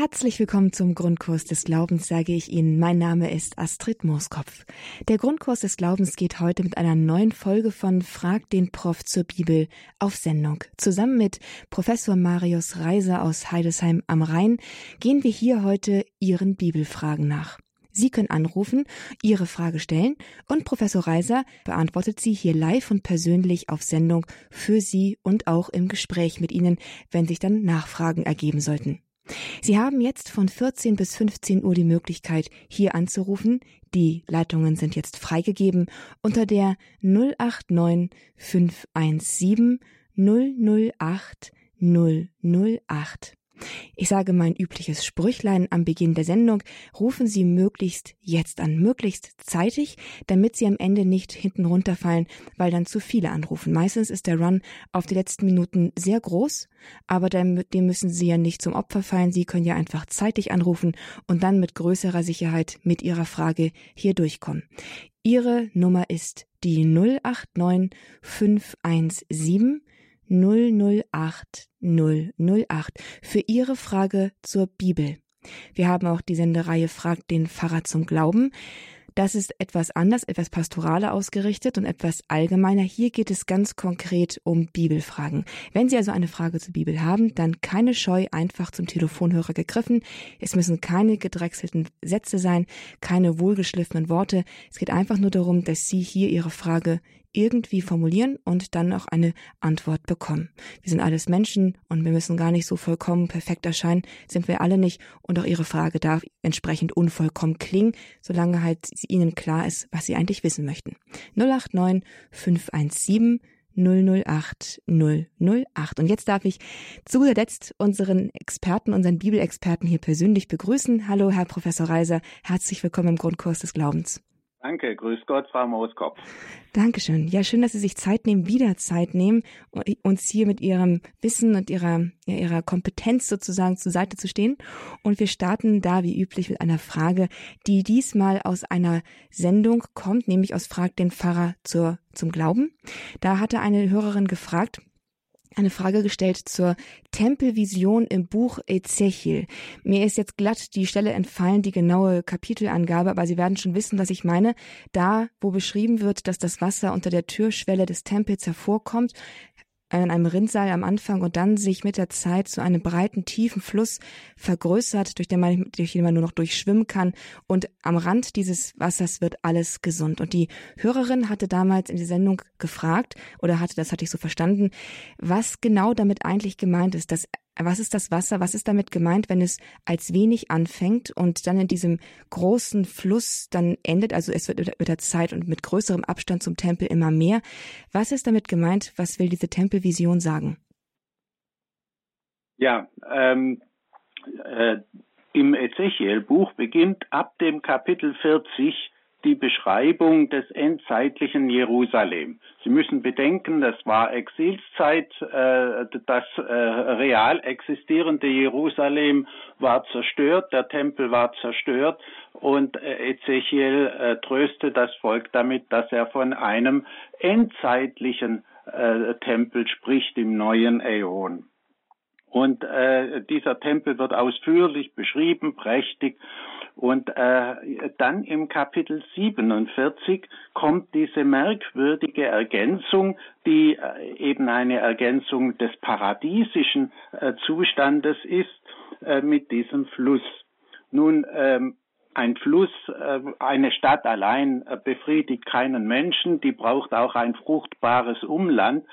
Herzlich willkommen zum Grundkurs des Glaubens, sage ich Ihnen. Mein Name ist Astrid Mooskopf. Der Grundkurs des Glaubens geht heute mit einer neuen Folge von Frag den Prof zur Bibel auf Sendung. Zusammen mit Professor Marius Reiser aus Heidesheim am Rhein gehen wir hier heute Ihren Bibelfragen nach. Sie können anrufen, Ihre Frage stellen und Professor Reiser beantwortet sie hier live und persönlich auf Sendung für Sie und auch im Gespräch mit Ihnen, wenn sich dann Nachfragen ergeben sollten. Sie haben jetzt von 14 bis 15 Uhr die Möglichkeit, hier anzurufen. Die Leitungen sind jetzt freigegeben unter der 089 517 008 008. Ich sage mein übliches Sprüchlein am Beginn der Sendung, rufen Sie möglichst jetzt an, möglichst zeitig, damit Sie am Ende nicht hinten runterfallen, weil dann zu viele anrufen. Meistens ist der Run auf die letzten Minuten sehr groß, aber dem, müssen Sie ja nicht zum Opfer fallen. Sie können ja einfach zeitig anrufen und dann mit größerer Sicherheit mit Ihrer Frage hier durchkommen. Ihre Nummer ist die 089 517 008 008 für Ihre Frage zur Bibel. Wir haben auch die Sendereihe Fragt den Pfarrer zum Glauben. Das ist etwas anders, etwas pastoraler ausgerichtet und etwas allgemeiner. Hier geht es ganz konkret um Bibelfragen. Wenn Sie also eine Frage zur Bibel haben, dann keine Scheu, einfach zum Telefonhörer gegriffen. Es müssen keine gedrechselten Sätze sein, keine wohlgeschliffenen Worte. Es geht einfach nur darum, dass Sie hier Ihre Frage irgendwie formulieren und dann auch eine Antwort bekommen. Wir sind alles Menschen und wir müssen gar nicht so vollkommen perfekt erscheinen, sind wir alle nicht und auch Ihre Frage darf entsprechend unvollkommen klingen, solange halt Ihnen klar ist, was Sie eigentlich wissen möchten. 089 517 008 008. Und jetzt darf ich zu guter Letzt unseren Experten, unseren Bibelexperten hier persönlich begrüßen. Hallo, Herr Professor Reiser. Herzlich willkommen im Grundkurs des Glaubens. Danke, grüß Gott, Frau Mooskopf. Dankeschön. Ja, schön, dass Sie sich Zeit nehmen, wieder Zeit nehmen, uns hier mit Ihrem Wissen und Ihrer, ja, Ihrer Kompetenz sozusagen zur Seite zu stehen. Und wir starten da wie üblich mit einer Frage, die diesmal aus einer Sendung kommt, nämlich aus Frag den Pfarrer zur, zum Glauben. Da hatte eine Hörerin gefragt, eine Frage gestellt zur Tempelvision im Buch Ezechiel. Mir ist jetzt glatt die Stelle entfallen, die genaue Kapitelangabe, aber Sie werden schon wissen, was ich meine. Da, wo beschrieben wird, dass das Wasser unter der Türschwelle des Tempels hervorkommt, in einem Rinnsal am Anfang und dann sich mit der Zeit zu einem breiten, tiefen Fluss vergrößert, durch den man, durch den man nur noch durchschwimmen kann. Und am Rand dieses Wassers wird alles gesund. Und die Hörerin hatte damals in die Sendung gefragt, oder hatte, das hatte ich so verstanden, was genau damit eigentlich gemeint ist, dass was ist das Wasser? Was ist damit gemeint, wenn es als wenig anfängt und dann in diesem großen Fluss dann endet? Also es wird mit der Zeit und mit größerem Abstand zum Tempel immer mehr. Was ist damit gemeint? Was will diese Tempelvision sagen? Ja, ähm, äh, im Ezechiel-Buch beginnt ab dem Kapitel 40 die Beschreibung des endzeitlichen Jerusalem. Sie müssen bedenken, das war Exilszeit, äh, das äh, real existierende Jerusalem war zerstört, der Tempel war zerstört und äh, Ezechiel äh, tröstet das Volk damit, dass er von einem endzeitlichen äh, Tempel spricht im neuen Äon. Und äh, dieser Tempel wird ausführlich beschrieben, prächtig. Und äh, dann im Kapitel 47 kommt diese merkwürdige Ergänzung, die äh, eben eine Ergänzung des paradiesischen äh, Zustandes ist, äh, mit diesem Fluss. Nun, ähm, ein Fluss, äh, eine Stadt allein äh, befriedigt keinen Menschen, die braucht auch ein fruchtbares Umland.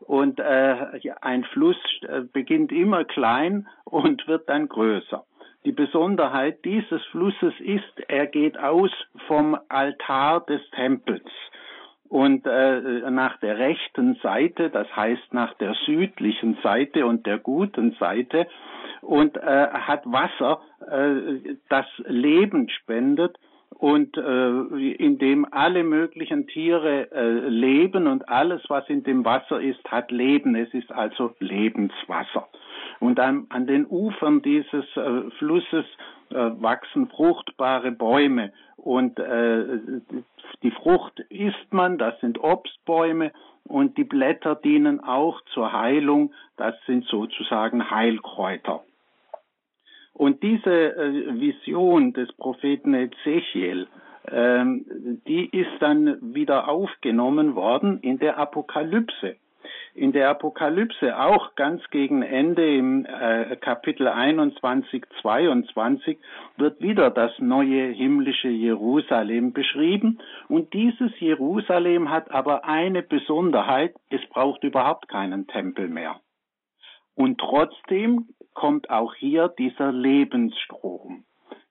Und äh, ein Fluss äh, beginnt immer klein und wird dann größer. Die Besonderheit dieses Flusses ist, er geht aus vom Altar des Tempels und äh, nach der rechten Seite, das heißt nach der südlichen Seite und der guten Seite und äh, hat Wasser, äh, das Leben spendet und äh, in dem alle möglichen Tiere äh, leben und alles, was in dem Wasser ist, hat Leben. Es ist also Lebenswasser. Und an, an den Ufern dieses äh, Flusses äh, wachsen fruchtbare Bäume und äh, die Frucht isst man, das sind Obstbäume und die Blätter dienen auch zur Heilung, das sind sozusagen Heilkräuter. Und diese äh, Vision des Propheten Ezechiel, ähm, die ist dann wieder aufgenommen worden in der Apokalypse. In der Apokalypse auch ganz gegen Ende im äh, Kapitel 21, 22 wird wieder das neue himmlische Jerusalem beschrieben. Und dieses Jerusalem hat aber eine Besonderheit, es braucht überhaupt keinen Tempel mehr. Und trotzdem kommt auch hier dieser Lebensstrom.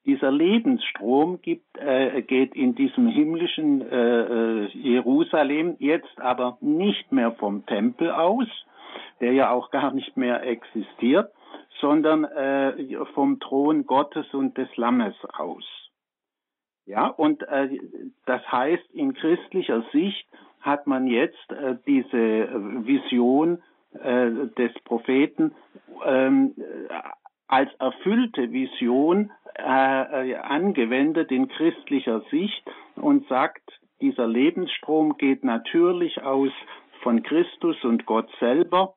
Dieser Lebensstrom gibt, äh, geht in diesem himmlischen äh, äh, Jerusalem jetzt aber nicht mehr vom Tempel aus, der ja auch gar nicht mehr existiert, sondern äh, vom Thron Gottes und des Lammes aus. Ja, und äh, das heißt, in christlicher Sicht hat man jetzt äh, diese Vision äh, des Propheten ähm, als erfüllte Vision äh, angewendet in christlicher Sicht und sagt, dieser Lebensstrom geht natürlich aus von Christus und Gott selber.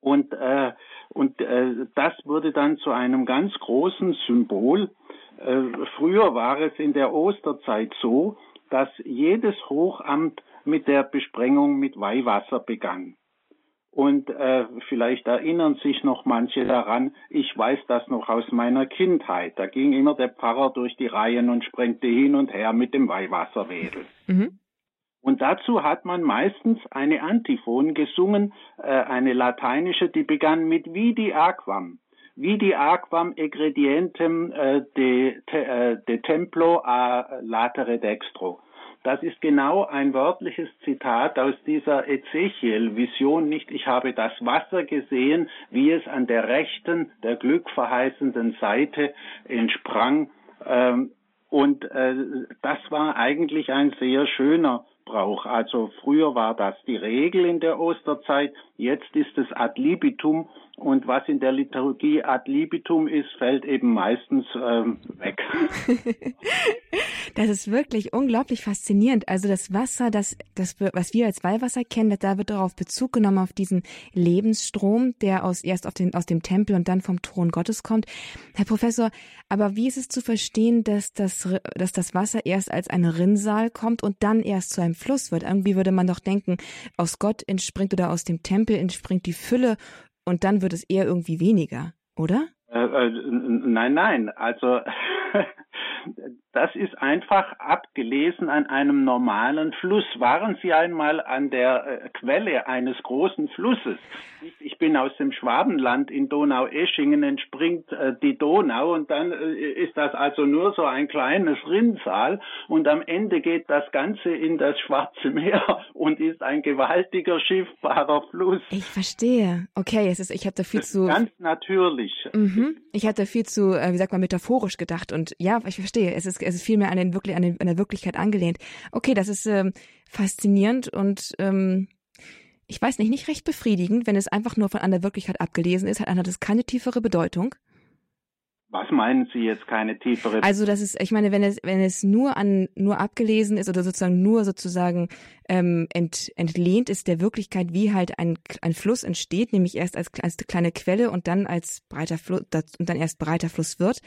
Und, äh, und äh, das wurde dann zu einem ganz großen Symbol. Äh, früher war es in der Osterzeit so, dass jedes Hochamt mit der Besprengung mit Weihwasser begann. Und äh, vielleicht erinnern sich noch manche daran, ich weiß das noch aus meiner Kindheit. Da ging immer der Pfarrer durch die Reihen und sprengte hin und her mit dem Weihwasserwedel. Mhm. Und dazu hat man meistens eine Antiphon gesungen, äh, eine lateinische, die begann mit Vidi aquam. Vidi aquam egredientem äh, de, te, äh, de templo a latere dextro. Das ist genau ein wörtliches Zitat aus dieser Ezechiel-Vision, nicht ich habe das Wasser gesehen, wie es an der rechten, der glückverheißenden Seite entsprang. Ähm, und äh, das war eigentlich ein sehr schöner Brauch. Also früher war das die Regel in der Osterzeit, jetzt ist es ad libitum und was in der Liturgie ad libitum ist, fällt eben meistens ähm, weg. das ist wirklich unglaublich faszinierend. Also das Wasser, das, das, was wir als Weihwasser kennen, da wird darauf Bezug genommen auf diesen Lebensstrom, der aus, erst auf den, aus dem Tempel und dann vom Thron Gottes kommt. Herr Professor, aber wie ist es zu verstehen, dass das, dass das Wasser erst als ein Rinnsal kommt und dann erst zu einem Fluss wird? Irgendwie würde man doch denken, aus Gott entspringt oder aus dem Tempel entspringt die Fülle und dann wird es eher irgendwie weniger, oder? Äh, äh, nein, nein. Also das ist einfach abgelesen an einem normalen Fluss. Waren Sie einmal an der äh, Quelle eines großen Flusses? Ich bin aus dem Schwabenland in Donau-Eschingen, entspringt äh, die Donau und dann äh, ist das also nur so ein kleines Rinnsal und am Ende geht das Ganze in das Schwarze Meer und ist ein gewaltiger schiffbarer Fluss. Ich verstehe. Okay, es ist, ich hatte viel zu ganz natürlich. Mhm. Ich hatte viel zu, wie sagt man, metaphorisch gedacht und ja, ich verstehe. Es ist es ist vielmehr an, den, wirklich, an, den, an der Wirklichkeit angelehnt. Okay, das ist ähm, faszinierend und ähm, ich weiß nicht, nicht recht befriedigend, wenn es einfach nur von einer Wirklichkeit abgelesen ist, hat hat das keine tiefere Bedeutung. Was meinen Sie jetzt keine tiefere? Also das ist, ich meine, wenn es wenn es nur an nur abgelesen ist oder sozusagen nur sozusagen ähm, ent, entlehnt ist der Wirklichkeit, wie halt ein ein Fluss entsteht, nämlich erst als, als kleine Quelle und dann als breiter Fluss und dann erst breiter Fluss wird,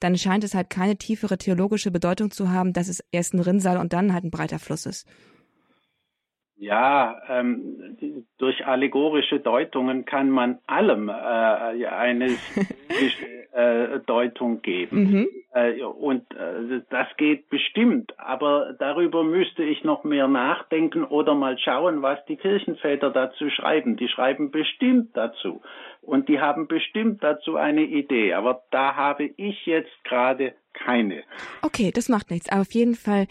dann scheint es halt keine tiefere theologische Bedeutung zu haben, dass es erst ein Rinnsal und dann halt ein breiter Fluss ist. Ja, ähm, durch allegorische Deutungen kann man allem äh, eine äh, Deutung geben. Mhm. Äh, und äh, das geht bestimmt, aber darüber müsste ich noch mehr nachdenken oder mal schauen, was die Kirchenväter dazu schreiben. Die schreiben bestimmt dazu und die haben bestimmt dazu eine Idee, aber da habe ich jetzt gerade keine. Okay, das macht nichts. Aber auf jeden Fall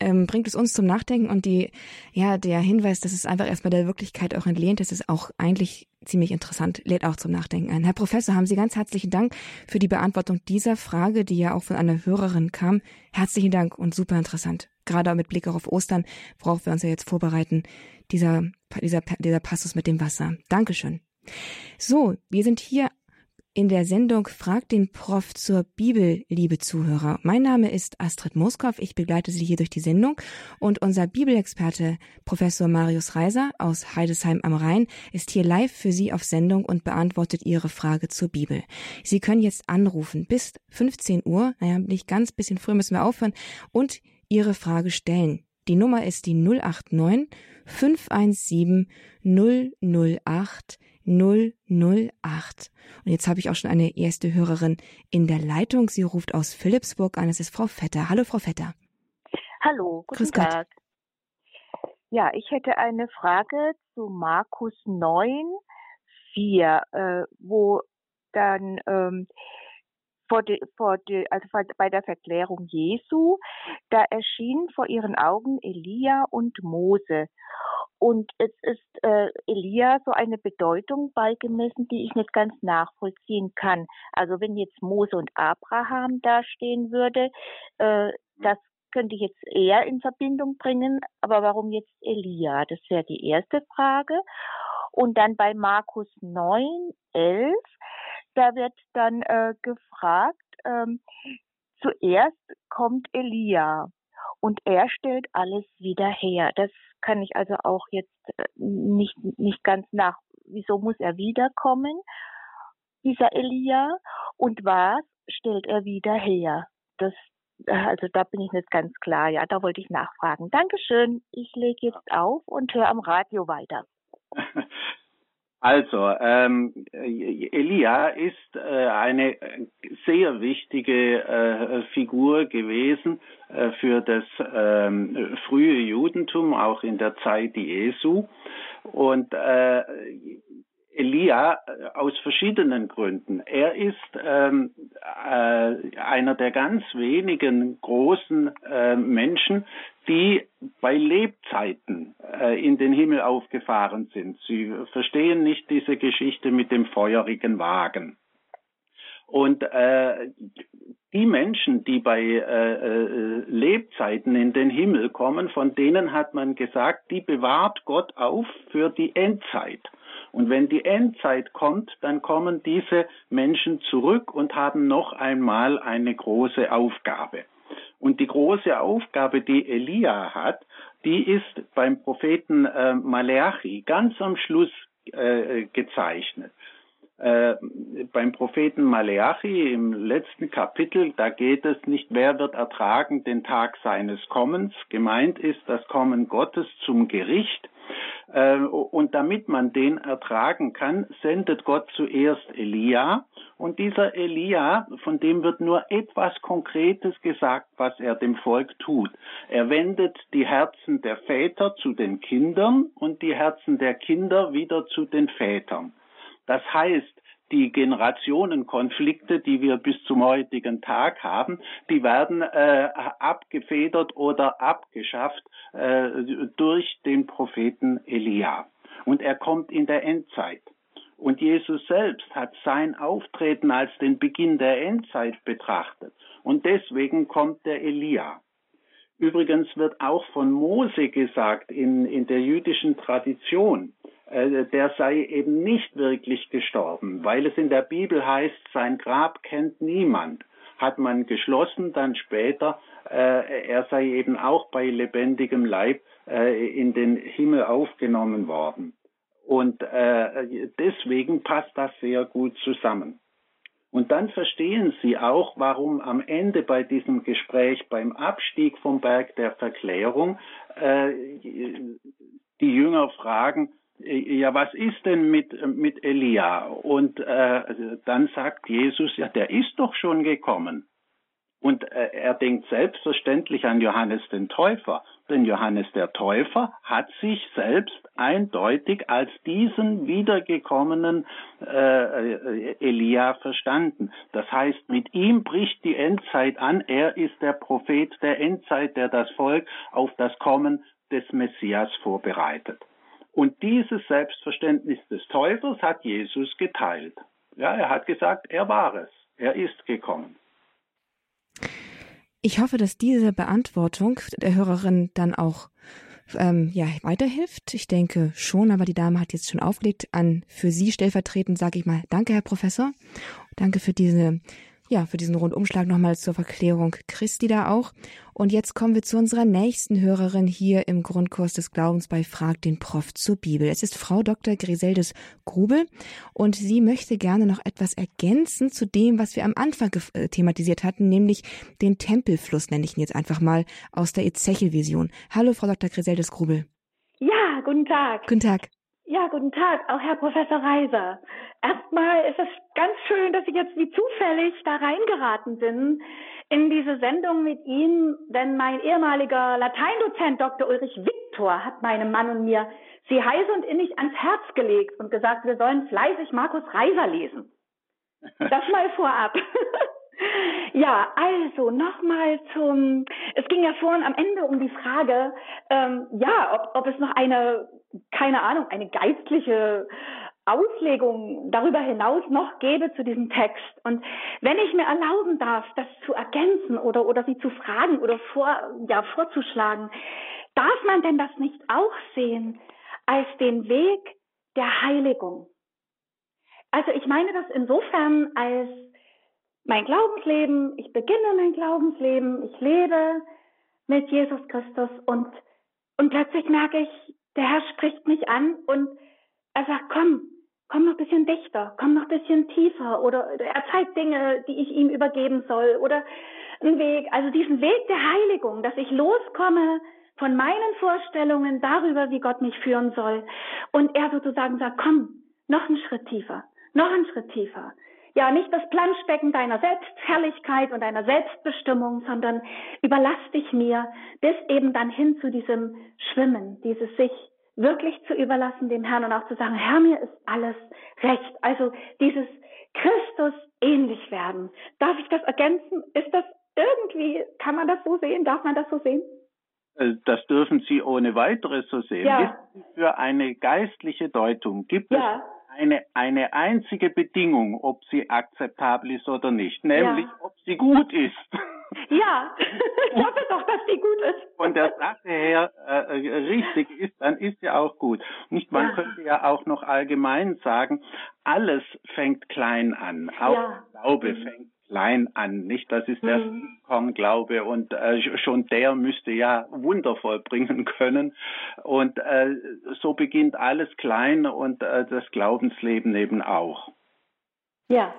ähm, bringt es uns zum Nachdenken und die, ja, der Hinweis, dass es einfach erstmal der Wirklichkeit auch entlehnt, das ist auch eigentlich ziemlich interessant, lädt auch zum Nachdenken ein. Herr Professor, haben Sie ganz herzlichen Dank für die Beantwortung dieser Frage, die ja auch von einer Hörerin kam. Herzlichen Dank und super interessant. Gerade mit Blick auch auf Ostern, worauf wir uns ja jetzt vorbereiten, dieser, dieser, dieser Passus mit dem Wasser. Dankeschön. So, wir sind hier in der Sendung Frag den Prof zur Bibel, liebe Zuhörer. Mein Name ist Astrid Moskow. Ich begleite Sie hier durch die Sendung. Und unser Bibelexperte, Professor Marius Reiser aus Heidesheim am Rhein, ist hier live für Sie auf Sendung und beantwortet Ihre Frage zur Bibel. Sie können jetzt anrufen bis 15 Uhr. Naja, nicht ganz, bisschen früh müssen wir aufhören. Und Ihre Frage stellen. Die Nummer ist die 089 517 008 008. Und jetzt habe ich auch schon eine erste Hörerin in der Leitung. Sie ruft aus Philipsburg an. Es ist Frau Vetter. Hallo, Frau Vetter. Hallo, guten Grüß Tag. Gott. Ja, ich hätte eine Frage zu Markus 9, 4, äh, wo dann ähm, vor die, vor die, also bei der Verklärung Jesu, da erschien vor ihren Augen Elia und Mose. Und es ist äh, Elia so eine Bedeutung beigemessen, die ich nicht ganz nachvollziehen kann. Also wenn jetzt Mose und Abraham dastehen würde, äh, das könnte ich jetzt eher in Verbindung bringen. Aber warum jetzt Elia? Das wäre die erste Frage. Und dann bei Markus 9, 11, da wird dann äh, gefragt, ähm, zuerst kommt Elia und er stellt alles wieder her. Das kann ich also auch jetzt äh, nicht, nicht ganz nach. Wieso muss er wiederkommen, dieser Elia? Und was stellt er wieder her? Das, äh, also da bin ich nicht ganz klar. Ja, da wollte ich nachfragen. Dankeschön. Ich lege jetzt auf und höre am Radio weiter. Also, ähm, Elia ist äh, eine sehr wichtige äh, Figur gewesen äh, für das ähm, frühe Judentum, auch in der Zeit Jesu. Und äh, Elia äh, aus verschiedenen Gründen. Er ist ähm, äh, einer der ganz wenigen großen äh, Menschen, die bei Lebzeiten äh, in den Himmel aufgefahren sind. Sie verstehen nicht diese Geschichte mit dem feurigen Wagen. Und äh, die Menschen, die bei äh, äh, Lebzeiten in den Himmel kommen, von denen hat man gesagt, die bewahrt Gott auf für die Endzeit. Und wenn die Endzeit kommt, dann kommen diese Menschen zurück und haben noch einmal eine große Aufgabe. Und die große Aufgabe, die Elia hat, die ist beim Propheten äh, Malachi ganz am Schluss äh, gezeichnet. Äh, beim Propheten Maleachi im letzten Kapitel, da geht es nicht, wer wird ertragen den Tag seines Kommens. Gemeint ist das Kommen Gottes zum Gericht. Äh, und damit man den ertragen kann, sendet Gott zuerst Elia. Und dieser Elia, von dem wird nur etwas Konkretes gesagt, was er dem Volk tut. Er wendet die Herzen der Väter zu den Kindern und die Herzen der Kinder wieder zu den Vätern. Das heißt, die Generationenkonflikte, die wir bis zum heutigen Tag haben, die werden äh, abgefedert oder abgeschafft äh, durch den Propheten Elia. Und er kommt in der Endzeit. Und Jesus selbst hat sein Auftreten als den Beginn der Endzeit betrachtet. Und deswegen kommt der Elia. Übrigens wird auch von Mose gesagt in, in der jüdischen Tradition, der sei eben nicht wirklich gestorben, weil es in der Bibel heißt, sein Grab kennt niemand. Hat man geschlossen, dann später, äh, er sei eben auch bei lebendigem Leib äh, in den Himmel aufgenommen worden. Und äh, deswegen passt das sehr gut zusammen. Und dann verstehen Sie auch, warum am Ende bei diesem Gespräch beim Abstieg vom Berg der Verklärung äh, die Jünger fragen, ja, was ist denn mit, mit Elia? Und äh, dann sagt Jesus, ja, der ist doch schon gekommen. Und äh, er denkt selbstverständlich an Johannes den Täufer, denn Johannes der Täufer hat sich selbst eindeutig als diesen wiedergekommenen äh, Elia verstanden. Das heißt, mit ihm bricht die Endzeit an. Er ist der Prophet der Endzeit, der das Volk auf das Kommen des Messias vorbereitet. Und dieses Selbstverständnis des Täufers hat Jesus geteilt. Ja, er hat gesagt, er war es. Er ist gekommen. Ich hoffe, dass diese Beantwortung der Hörerin dann auch ähm, ja, weiterhilft. Ich denke schon, aber die Dame hat jetzt schon aufgelegt. An für Sie stellvertretend sage ich mal Danke, Herr Professor. Danke für diese ja, für diesen Rundumschlag nochmal zur Verklärung Christi da auch. Und jetzt kommen wir zu unserer nächsten Hörerin hier im Grundkurs des Glaubens bei Frag den Prof zur Bibel. Es ist Frau Dr. Griseldes Grubel und sie möchte gerne noch etwas ergänzen zu dem, was wir am Anfang äh, thematisiert hatten, nämlich den Tempelfluss, nenne ich ihn jetzt einfach mal, aus der Ezechiel-Vision. Hallo, Frau Dr. Griseldes Grubel. Ja, guten Tag. Guten Tag. Ja, guten Tag, auch Herr Professor Reiser. Erstmal ist es ganz schön, dass ich jetzt wie zufällig da reingeraten bin in diese Sendung mit Ihnen, denn mein ehemaliger Lateindozent Dr. Ulrich Viktor hat meinem Mann und mir sie heiß und innig ans Herz gelegt und gesagt, wir sollen fleißig Markus Reiser lesen. Das mal vorab. Ja, also nochmal zum, es ging ja vorhin am Ende um die Frage, ähm, ja, ob, ob es noch eine, keine Ahnung, eine geistliche Auslegung darüber hinaus noch gäbe zu diesem Text. Und wenn ich mir erlauben darf, das zu ergänzen oder, oder sie zu fragen oder vor, ja, vorzuschlagen, darf man denn das nicht auch sehen als den Weg der Heiligung? Also ich meine das insofern als mein Glaubensleben, ich beginne mein Glaubensleben, ich lebe mit Jesus Christus und, und plötzlich merke ich, der Herr spricht mich an und er sagt, komm, komm noch bisschen dichter, komm noch bisschen tiefer oder er zeigt Dinge, die ich ihm übergeben soll oder einen Weg, also diesen Weg der Heiligung, dass ich loskomme von meinen Vorstellungen darüber, wie Gott mich führen soll. Und er sozusagen sagt, komm, noch einen Schritt tiefer, noch einen Schritt tiefer. Ja nicht das Planschbecken deiner Selbstherrlichkeit und deiner Selbstbestimmung, sondern überlass dich mir bis eben dann hin zu diesem Schwimmen, dieses sich wirklich zu überlassen dem Herrn und auch zu sagen, Herr, mir ist alles recht. Also dieses Christus ähnlich werden. Darf ich das ergänzen? Ist das irgendwie, kann man das so sehen? Darf man das so sehen? Äh, das dürfen Sie ohne weiteres so sehen. Ja. Für eine geistliche Deutung gibt ja. es eine, eine einzige Bedingung, ob sie akzeptabel ist oder nicht, nämlich ja. ob sie gut ist. Ja, ich hoffe doch, dass sie gut ist. Von der Sache her äh, richtig ist, dann ist sie auch gut. Nicht, man ja. könnte ja auch noch allgemein sagen, alles fängt klein an. Auch ja. Glaube fängt klein an, nicht? Das ist der mhm. Kornglaube und äh, schon der müsste ja Wunder vollbringen können. Und äh, so beginnt alles klein und äh, das Glaubensleben eben auch. Ja.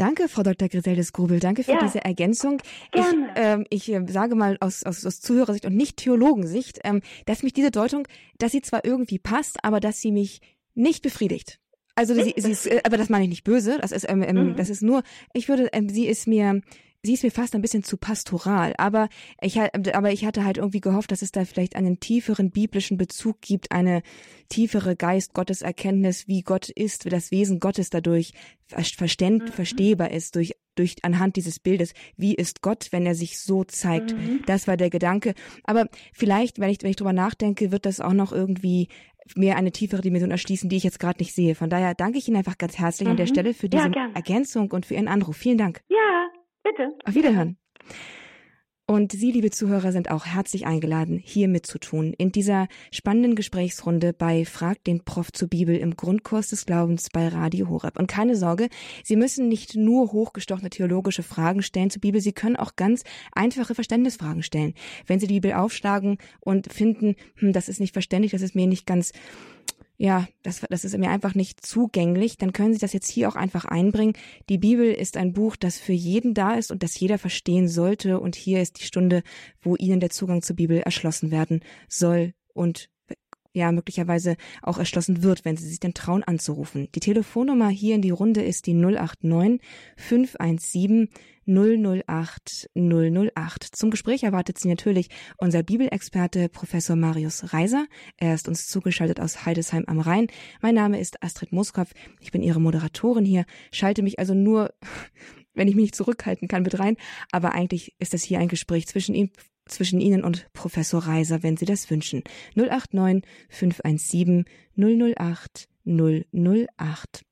Danke, Frau Dr. Griseldes Grubel. Danke für ja. diese Ergänzung. Gerne. Ähm, ich, äh, ich sage mal aus, aus, aus Zuhörersicht und nicht Theologensicht, ähm, dass mich diese Deutung, dass sie zwar irgendwie passt, aber dass sie mich nicht befriedigt. Also sie, sie ist, äh, aber das meine ich nicht böse. Das ist, ähm, ähm, mhm. das ist nur, ich würde, ähm, sie ist mir, sie ist mir fast ein bisschen zu pastoral, aber ich, aber ich hatte halt irgendwie gehofft, dass es da vielleicht einen tieferen biblischen Bezug gibt, eine tiefere Geist Gottes Erkenntnis, wie Gott ist, wie das Wesen Gottes dadurch verständ, mhm. verstehbar ist durch durch anhand dieses Bildes, wie ist Gott, wenn er sich so zeigt. Mhm. Das war der Gedanke. Aber vielleicht, wenn ich wenn ich drüber nachdenke, wird das auch noch irgendwie mir eine tiefere Dimension erschließen, die ich jetzt gerade nicht sehe. Von daher danke ich Ihnen einfach ganz herzlich mhm. an der mhm. Stelle für diese ja, Ergänzung und für Ihren Anruf. Vielen Dank. Ja, bitte. Auf Wiederhören. Und Sie, liebe Zuhörer, sind auch herzlich eingeladen, hier mitzutun in dieser spannenden Gesprächsrunde bei Frag den Prof zur Bibel im Grundkurs des Glaubens bei Radio Horeb. Und keine Sorge, Sie müssen nicht nur hochgestochene theologische Fragen stellen zur Bibel, Sie können auch ganz einfache Verständnisfragen stellen. Wenn Sie die Bibel aufschlagen und finden, hm, das ist nicht verständlich, das ist mir nicht ganz ja, das, das ist mir einfach nicht zugänglich, dann können Sie das jetzt hier auch einfach einbringen. Die Bibel ist ein Buch, das für jeden da ist und das jeder verstehen sollte. Und hier ist die Stunde, wo Ihnen der Zugang zur Bibel erschlossen werden soll und ja, möglicherweise auch erschlossen wird, wenn Sie sich denn trauen anzurufen. Die Telefonnummer hier in die Runde ist die 089 517 008 008. Zum Gespräch erwartet Sie natürlich unser Bibelexperte Professor Marius Reiser. Er ist uns zugeschaltet aus Heidesheim am Rhein. Mein Name ist Astrid Moskopf. Ich bin Ihre Moderatorin hier. Schalte mich also nur, wenn ich mich zurückhalten kann, mit rein. Aber eigentlich ist das hier ein Gespräch zwischen Ihnen, zwischen Ihnen und Professor Reiser, wenn Sie das wünschen. 089 517 008 008.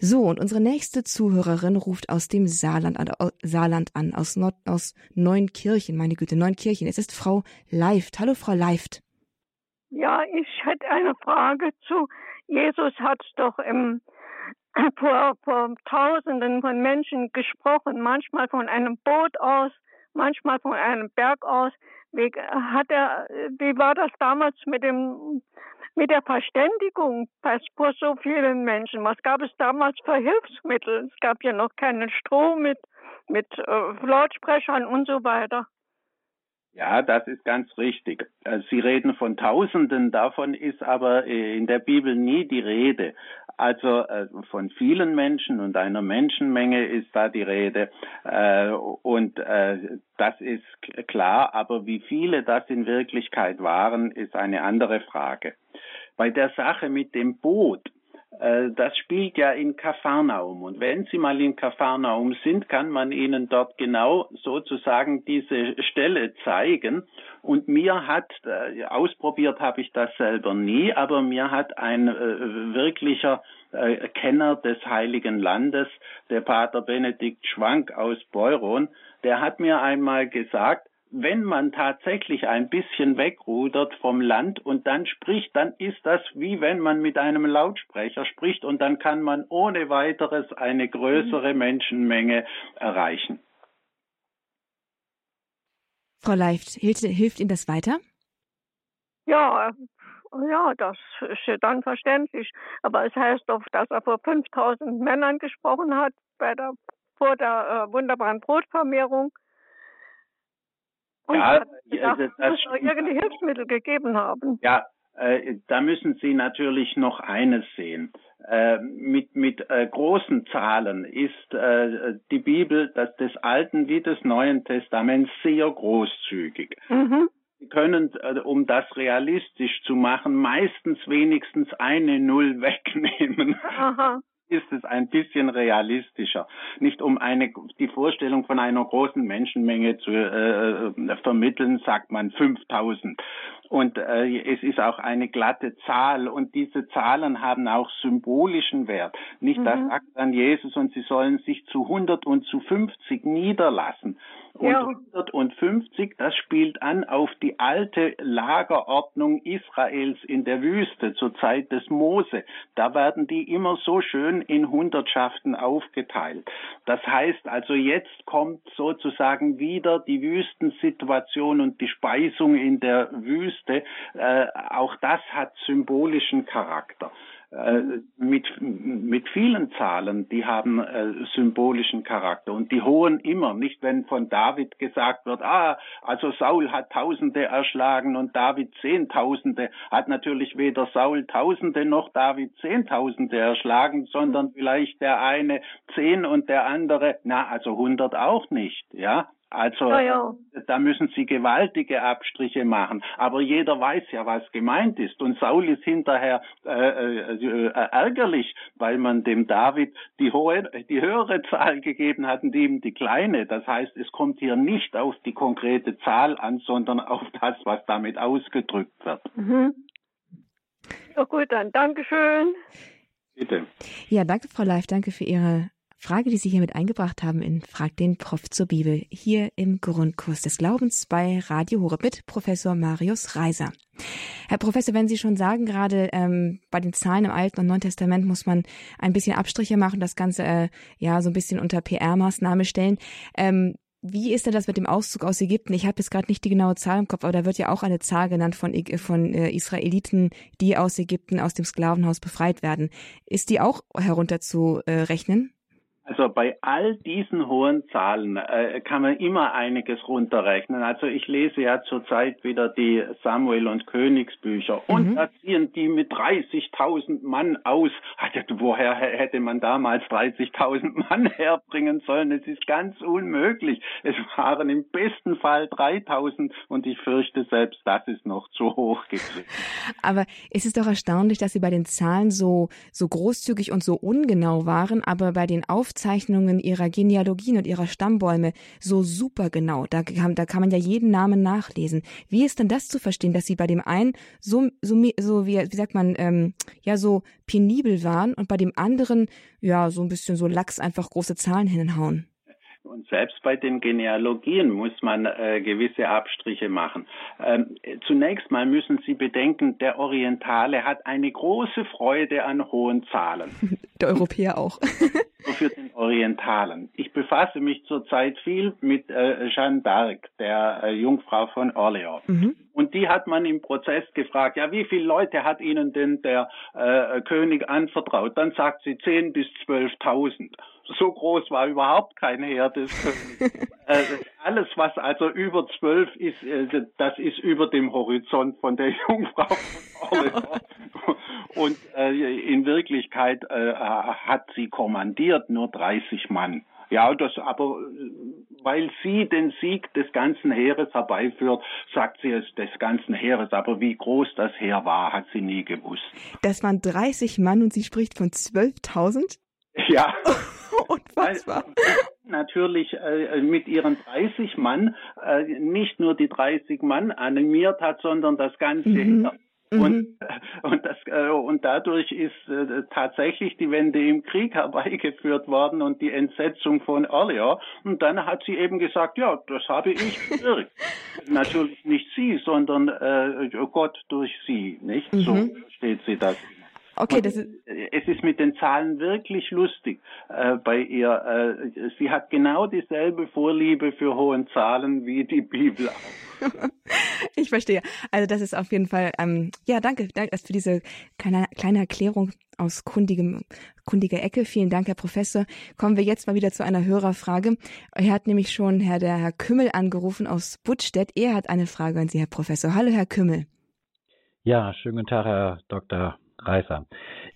So, und unsere nächste Zuhörerin ruft aus dem Saarland an, Saarland an aus, Nord, aus Neunkirchen, meine Güte, Neunkirchen. Es ist Frau Leift. Hallo, Frau Leift. Ja, ich hätte eine Frage zu. Jesus hat doch im, vor, vor Tausenden von Menschen gesprochen, manchmal von einem Boot aus, manchmal von einem Berg aus. Wie, hat er, wie war das damals mit dem mit der Verständigung vor so vielen Menschen? Was gab es damals für Hilfsmittel? Es gab ja noch keinen Strom mit, mit äh, Lautsprechern und so weiter. Ja, das ist ganz richtig. Äh, Sie reden von Tausenden, davon ist aber äh, in der Bibel nie die Rede. Also äh, von vielen Menschen und einer Menschenmenge ist da die Rede. Und das ist klar, aber wie viele das in Wirklichkeit waren, ist eine andere Frage. Bei der Sache mit dem Boot, das spielt ja in Kafarnaum. Und wenn Sie mal in Kafarnaum sind, kann man Ihnen dort genau sozusagen diese Stelle zeigen. Und mir hat, äh, ausprobiert habe ich das selber nie, aber mir hat ein äh, wirklicher äh, Kenner des Heiligen Landes, der Pater Benedikt Schwank aus Beuron, der hat mir einmal gesagt, wenn man tatsächlich ein bisschen wegrudert vom Land und dann spricht, dann ist das wie wenn man mit einem Lautsprecher spricht und dann kann man ohne weiteres eine größere mhm. Menschenmenge erreichen. Frau Leift, hilft, hilft Ihnen das weiter? Ja, ja, das ist dann verständlich. Aber es heißt doch, dass er vor 5000 Männern gesprochen hat bei der, vor der äh, wunderbaren Brotvermehrung. Und ja, das, das, das muss irgendwie Hilfsmittel gegeben haben. Ja, äh, da müssen Sie natürlich noch eines sehen. Äh, mit mit äh, großen Zahlen ist äh, die Bibel das des Alten wie des Neuen Testaments sehr großzügig. Mhm. Sie können, äh, um das realistisch zu machen, meistens wenigstens eine Null wegnehmen. Aha ist es ein bisschen realistischer. Nicht um eine, die Vorstellung von einer großen Menschenmenge zu äh, äh vermitteln, sagt man 5000. Und äh, es ist auch eine glatte Zahl und diese Zahlen haben auch symbolischen Wert. Nicht mhm. das sagt dann Jesus und sie sollen sich zu 100 und zu 50 niederlassen. Und ja. 150, das spielt an auf die alte Lagerordnung Israels in der Wüste zur Zeit des Mose. Da werden die immer so schön in Hundertschaften aufgeteilt. Das heißt also, jetzt kommt sozusagen wieder die Wüstensituation und die Speisung in der Wüste. Äh, auch das hat symbolischen Charakter. Äh, mit, mit vielen Zahlen, die haben äh, symbolischen Charakter. Und die hohen immer, nicht wenn von David gesagt wird, ah, also Saul hat Tausende erschlagen und David Zehntausende, hat natürlich weder Saul Tausende noch David Zehntausende erschlagen, sondern vielleicht der eine zehn und der andere, na, also hundert auch nicht, ja. Also ja, ja. da müssen sie gewaltige Abstriche machen. Aber jeder weiß ja, was gemeint ist. Und Saul ist hinterher äh, äh, äh, ärgerlich, weil man dem David die hohe, die höhere Zahl gegeben hat und ihm die kleine. Das heißt, es kommt hier nicht auf die konkrete Zahl an, sondern auf das, was damit ausgedrückt wird. Mhm. Ja gut, dann Dankeschön. Bitte. Ja, danke, Frau Leif. Danke für Ihre Frage, die Sie hier mit eingebracht haben in Frag den Prof zur Bibel, hier im Grundkurs des Glaubens bei Radio Horeb mit Professor Marius Reiser. Herr Professor, wenn Sie schon sagen, gerade ähm, bei den Zahlen im Alten und Neuen Testament muss man ein bisschen Abstriche machen, das Ganze äh, ja so ein bisschen unter PR-Maßnahme stellen. Ähm, wie ist denn das mit dem Auszug aus Ägypten? Ich habe jetzt gerade nicht die genaue Zahl im Kopf, aber da wird ja auch eine Zahl genannt von, von äh, Israeliten, die aus Ägypten, aus dem Sklavenhaus befreit werden. Ist die auch herunterzurechnen? Also bei all diesen hohen Zahlen äh, kann man immer einiges runterrechnen. Also ich lese ja zurzeit wieder die Samuel und Königsbücher und mhm. da ziehen die mit 30.000 Mann aus. Also, woher hätte man damals 30.000 Mann herbringen sollen? Es ist ganz unmöglich. Es waren im besten Fall 3.000 und ich fürchte selbst, das ist noch zu hoch gegriffen. Aber es ist doch erstaunlich, dass Sie bei den Zahlen so, so großzügig und so ungenau waren, aber bei den Auf Aufzeichnungen ihrer Genealogien und ihrer Stammbäume so super genau. Da kann, da kann man ja jeden Namen nachlesen. Wie ist denn das zu verstehen, dass sie bei dem einen so, so, so wie, wie sagt man, ähm, ja, so penibel waren und bei dem anderen, ja, so ein bisschen so lax einfach große Zahlen hinhauen? Und selbst bei den Genealogien muss man äh, gewisse Abstriche machen. Ähm, zunächst mal müssen Sie bedenken, der Orientale hat eine große Freude an hohen Zahlen. Der Europäer auch. für den Orientalen. Ich befasse mich zurzeit viel mit äh, Jeanne d'Arc, der äh, Jungfrau von Orleans. Mhm. Und die hat man im Prozess gefragt, ja, wie viele Leute hat Ihnen denn der äh, König anvertraut? Dann sagt sie 10.000 bis 12.000. So groß war überhaupt kein Heer des Königs. äh, alles, was also über zwölf ist, äh, das ist über dem Horizont von der Jungfrau. Und äh, in Wirklichkeit äh, hat sie kommandiert nur 30 Mann. Ja, das aber, weil sie den Sieg des ganzen Heeres herbeiführt, sagt sie es des ganzen Heeres. Aber wie groß das Heer war, hat sie nie gewusst. Das waren 30 Mann und sie spricht von 12.000? Ja. Unfassbar. Natürlich äh, mit ihren 30 Mann äh, nicht nur die 30 Mann animiert hat, sondern das ganze mhm. Heer. Und, mhm. und, das, äh, und dadurch ist äh, tatsächlich die Wende im Krieg herbeigeführt worden und die Entsetzung von Orleans. Und dann hat sie eben gesagt, ja, das habe ich gewirkt. Natürlich nicht sie, sondern äh, Gott durch sie, nicht? Mhm. So steht sie das. Okay, das ist es ist mit den Zahlen wirklich lustig äh, bei ihr. Äh, sie hat genau dieselbe Vorliebe für hohen Zahlen wie die Bibel ich verstehe. Also das ist auf jeden Fall, ähm, ja, danke, danke für diese kleine, kleine Erklärung aus kundigem, kundiger Ecke. Vielen Dank, Herr Professor. Kommen wir jetzt mal wieder zu einer Hörerfrage. Er hat nämlich schon Herr, der Herr Kümmel angerufen aus Buttstedt. Er hat eine Frage an Sie, Herr Professor. Hallo, Herr Kümmel. Ja, schönen guten Tag, Herr Dr. Reißer.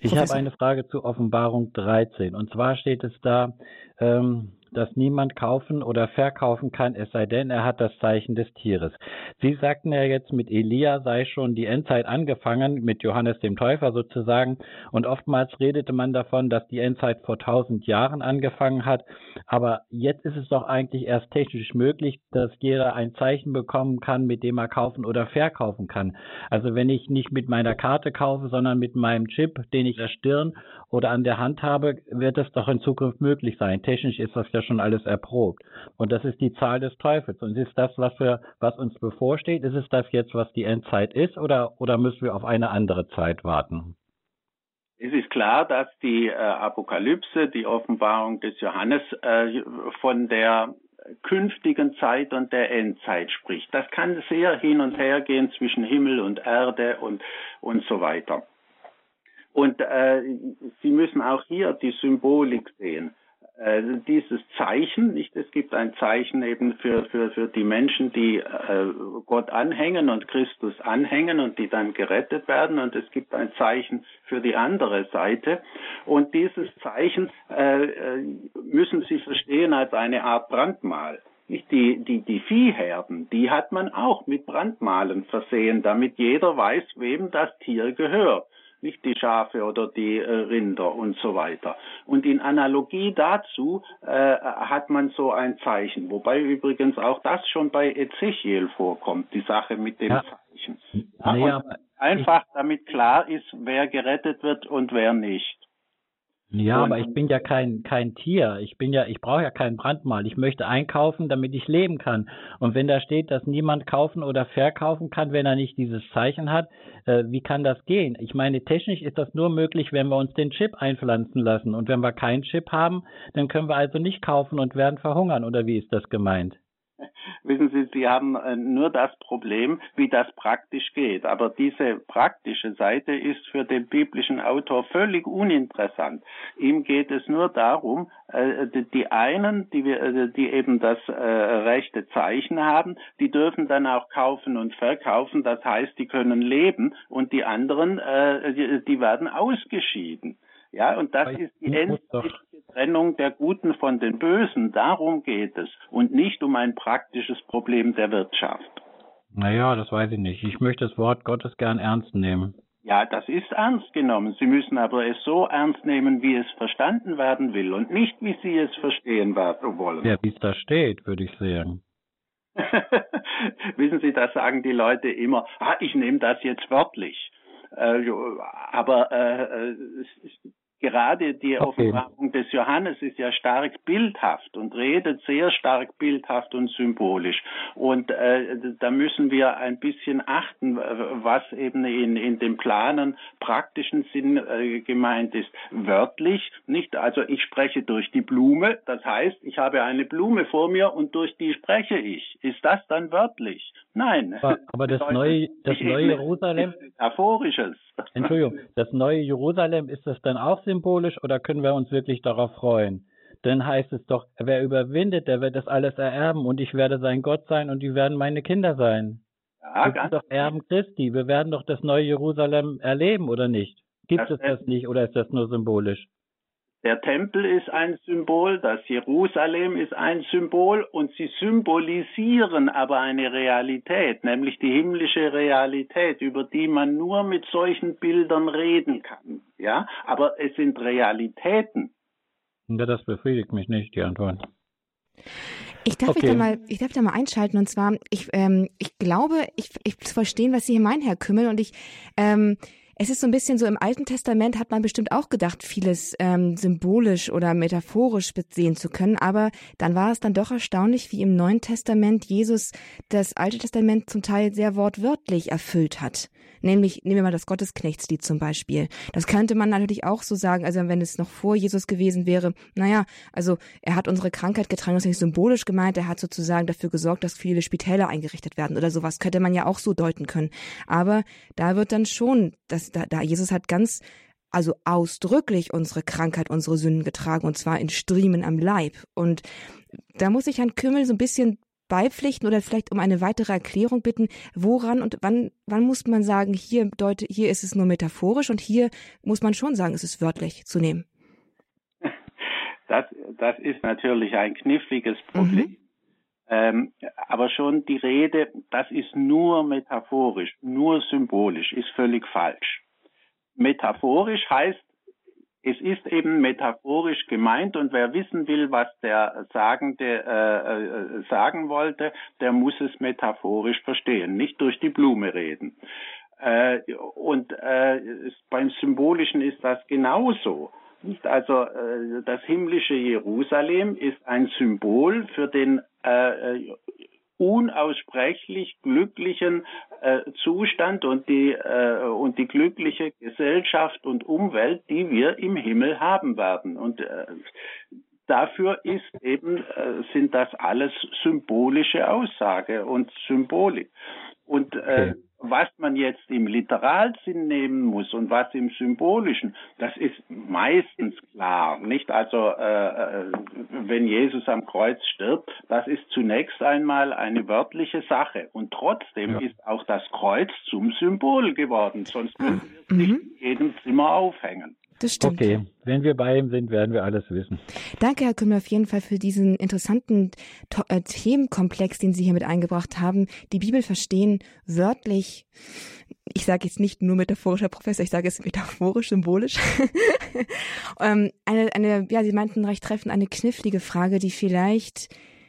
Ich habe eine Frage zu Offenbarung 13. Und zwar steht es da, ähm, dass niemand kaufen oder verkaufen kann, es sei denn, er hat das Zeichen des Tieres. Sie sagten ja jetzt, mit Elia sei schon die Endzeit angefangen, mit Johannes dem Täufer sozusagen. Und oftmals redete man davon, dass die Endzeit vor tausend Jahren angefangen hat. Aber jetzt ist es doch eigentlich erst technisch möglich, dass jeder ein Zeichen bekommen kann, mit dem er kaufen oder verkaufen kann. Also wenn ich nicht mit meiner Karte kaufe, sondern mit meinem Chip, den ich der Stirn oder an der Hand habe, wird es doch in Zukunft möglich sein. Technisch ist das ja schon alles erprobt. Und das ist die Zahl des Teufels. Und ist das, was wir, was uns bevorsteht, ist es das jetzt, was die Endzeit ist, oder, oder müssen wir auf eine andere Zeit warten? Es ist klar, dass die äh, Apokalypse, die Offenbarung des Johannes äh, von der künftigen Zeit und der Endzeit spricht. Das kann sehr hin und her gehen zwischen Himmel und Erde und, und so weiter. Und äh, Sie müssen auch hier die Symbolik sehen. Äh, dieses Zeichen, nicht? Es gibt ein Zeichen eben für, für, für die Menschen, die äh, Gott anhängen und Christus anhängen und die dann gerettet werden. Und es gibt ein Zeichen für die andere Seite. Und dieses Zeichen äh, äh müssen Sie verstehen als eine Art Brandmal. Nicht die, die, die Viehherden, die hat man auch mit Brandmalen versehen, damit jeder weiß, wem das Tier gehört nicht die Schafe oder die äh, Rinder und so weiter. Und in Analogie dazu äh, hat man so ein Zeichen, wobei übrigens auch das schon bei Ezechiel vorkommt, die Sache mit dem ja. Zeichen. Ja, naja, einfach damit klar ist, wer gerettet wird und wer nicht. Ja, aber ich bin ja kein kein Tier. Ich bin ja, ich brauche ja kein Brandmal. Ich möchte einkaufen, damit ich leben kann. Und wenn da steht, dass niemand kaufen oder verkaufen kann, wenn er nicht dieses Zeichen hat, äh, wie kann das gehen? Ich meine, technisch ist das nur möglich, wenn wir uns den Chip einpflanzen lassen. Und wenn wir keinen Chip haben, dann können wir also nicht kaufen und werden verhungern. Oder wie ist das gemeint? Wissen Sie, Sie haben äh, nur das Problem, wie das praktisch geht. Aber diese praktische Seite ist für den biblischen Autor völlig uninteressant. Ihm geht es nur darum, äh, die einen, die, wir, äh, die eben das rechte Zeichen haben, die dürfen dann auch kaufen und verkaufen. Das heißt, die können leben und die anderen, die werden ausgeschieden. Ja, und das ist die endliche Trennung der Guten von den Bösen. Darum geht es und nicht um ein praktisches Problem der Wirtschaft. Naja, das weiß ich nicht. Ich möchte das Wort Gottes gern ernst nehmen. Ja, das ist ernst genommen. Sie müssen aber es so ernst nehmen, wie es verstanden werden will und nicht, wie Sie es verstehen wollen. Ja, wie es da steht, würde ich sagen. Wissen Sie, da sagen die Leute immer, ah, ich nehme das jetzt wörtlich. Äh, aber äh, Gerade die okay. Offenbarung des Johannes ist ja stark bildhaft und redet sehr stark bildhaft und symbolisch. Und äh, da müssen wir ein bisschen achten, was eben in, in dem planen praktischen Sinn äh, gemeint ist. Wörtlich, nicht, also ich spreche durch die Blume, das heißt, ich habe eine Blume vor mir und durch die spreche ich. Ist das dann wörtlich? Nein. Aber, aber das neue, das neue Jerusalem. Metaphorisches. Entschuldigung, das neue Jerusalem, ist das dann auch symbolisch oder können wir uns wirklich darauf freuen? Dann heißt es doch, wer überwindet, der wird das alles ererben und ich werde sein Gott sein und die werden meine Kinder sein. Ja, wir sind doch Erben Christi. Wir werden doch das neue Jerusalem erleben, oder nicht? Gibt das es das nicht oder ist das nur symbolisch? Der Tempel ist ein Symbol, das Jerusalem ist ein Symbol und sie symbolisieren aber eine Realität, nämlich die himmlische Realität, über die man nur mit solchen Bildern reden kann. Ja, aber es sind Realitäten. Ja, das befriedigt mich nicht, die Antwort. Ich darf, okay. da mal, ich darf da mal einschalten und zwar, ich, ähm, ich glaube, ich, ich verstehen, was Sie hier meinen, Herr Kümmel, und ich, ähm, es ist so ein bisschen so, im Alten Testament hat man bestimmt auch gedacht, vieles ähm, symbolisch oder metaphorisch sehen zu können, aber dann war es dann doch erstaunlich, wie im Neuen Testament Jesus das Alte Testament zum Teil sehr wortwörtlich erfüllt hat. Nämlich, nehmen wir mal das Gottesknechtslied zum Beispiel. Das könnte man natürlich auch so sagen, also wenn es noch vor Jesus gewesen wäre, naja, also er hat unsere Krankheit getragen, das ist nicht symbolisch gemeint, er hat sozusagen dafür gesorgt, dass viele Spitäler eingerichtet werden oder sowas, könnte man ja auch so deuten können. Aber da wird dann schon, dass da, da Jesus hat ganz also ausdrücklich unsere Krankheit, unsere Sünden getragen und zwar in Striemen am Leib. Und da muss ich Herrn Kümmel so ein bisschen beipflichten oder vielleicht um eine weitere Erklärung bitten, woran und wann, wann muss man sagen, hier, deute, hier ist es nur metaphorisch und hier muss man schon sagen, es ist wörtlich zu nehmen? Das, das ist natürlich ein kniffliges Problem. Mhm. Ähm, aber schon die Rede, das ist nur metaphorisch, nur symbolisch, ist völlig falsch. Metaphorisch heißt, es ist eben metaphorisch gemeint und wer wissen will, was der Sagende äh, äh, sagen wollte, der muss es metaphorisch verstehen, nicht durch die Blume reden. Äh, und äh, beim Symbolischen ist das genauso. Nicht? Also äh, das himmlische Jerusalem ist ein Symbol für den äh, unaussprechlich glücklichen äh, Zustand und die äh, und die glückliche Gesellschaft und Umwelt, die wir im Himmel haben werden. Und äh, dafür ist eben äh, sind das alles symbolische Aussage und Symbolik. Und äh, okay was man jetzt im Literalsinn nehmen muss und was im Symbolischen, das ist meistens klar, nicht? Also äh, äh, wenn Jesus am Kreuz stirbt, das ist zunächst einmal eine wörtliche Sache und trotzdem ja. ist auch das Kreuz zum Symbol geworden, sonst würden wir es nicht mhm. in jedem Zimmer aufhängen. Das stimmt. Okay, wenn wir bei ihm sind, werden wir alles wissen. Danke, Herr Kümmel, auf jeden Fall für diesen interessanten äh, Themenkomplex, den Sie hier mit eingebracht haben. Die Bibel verstehen wörtlich. Ich sage jetzt nicht nur metaphorisch, Herr Professor, ich sage es metaphorisch, symbolisch. ähm, eine, eine, ja, Sie meinten recht treffend, eine knifflige Frage, die vielleicht,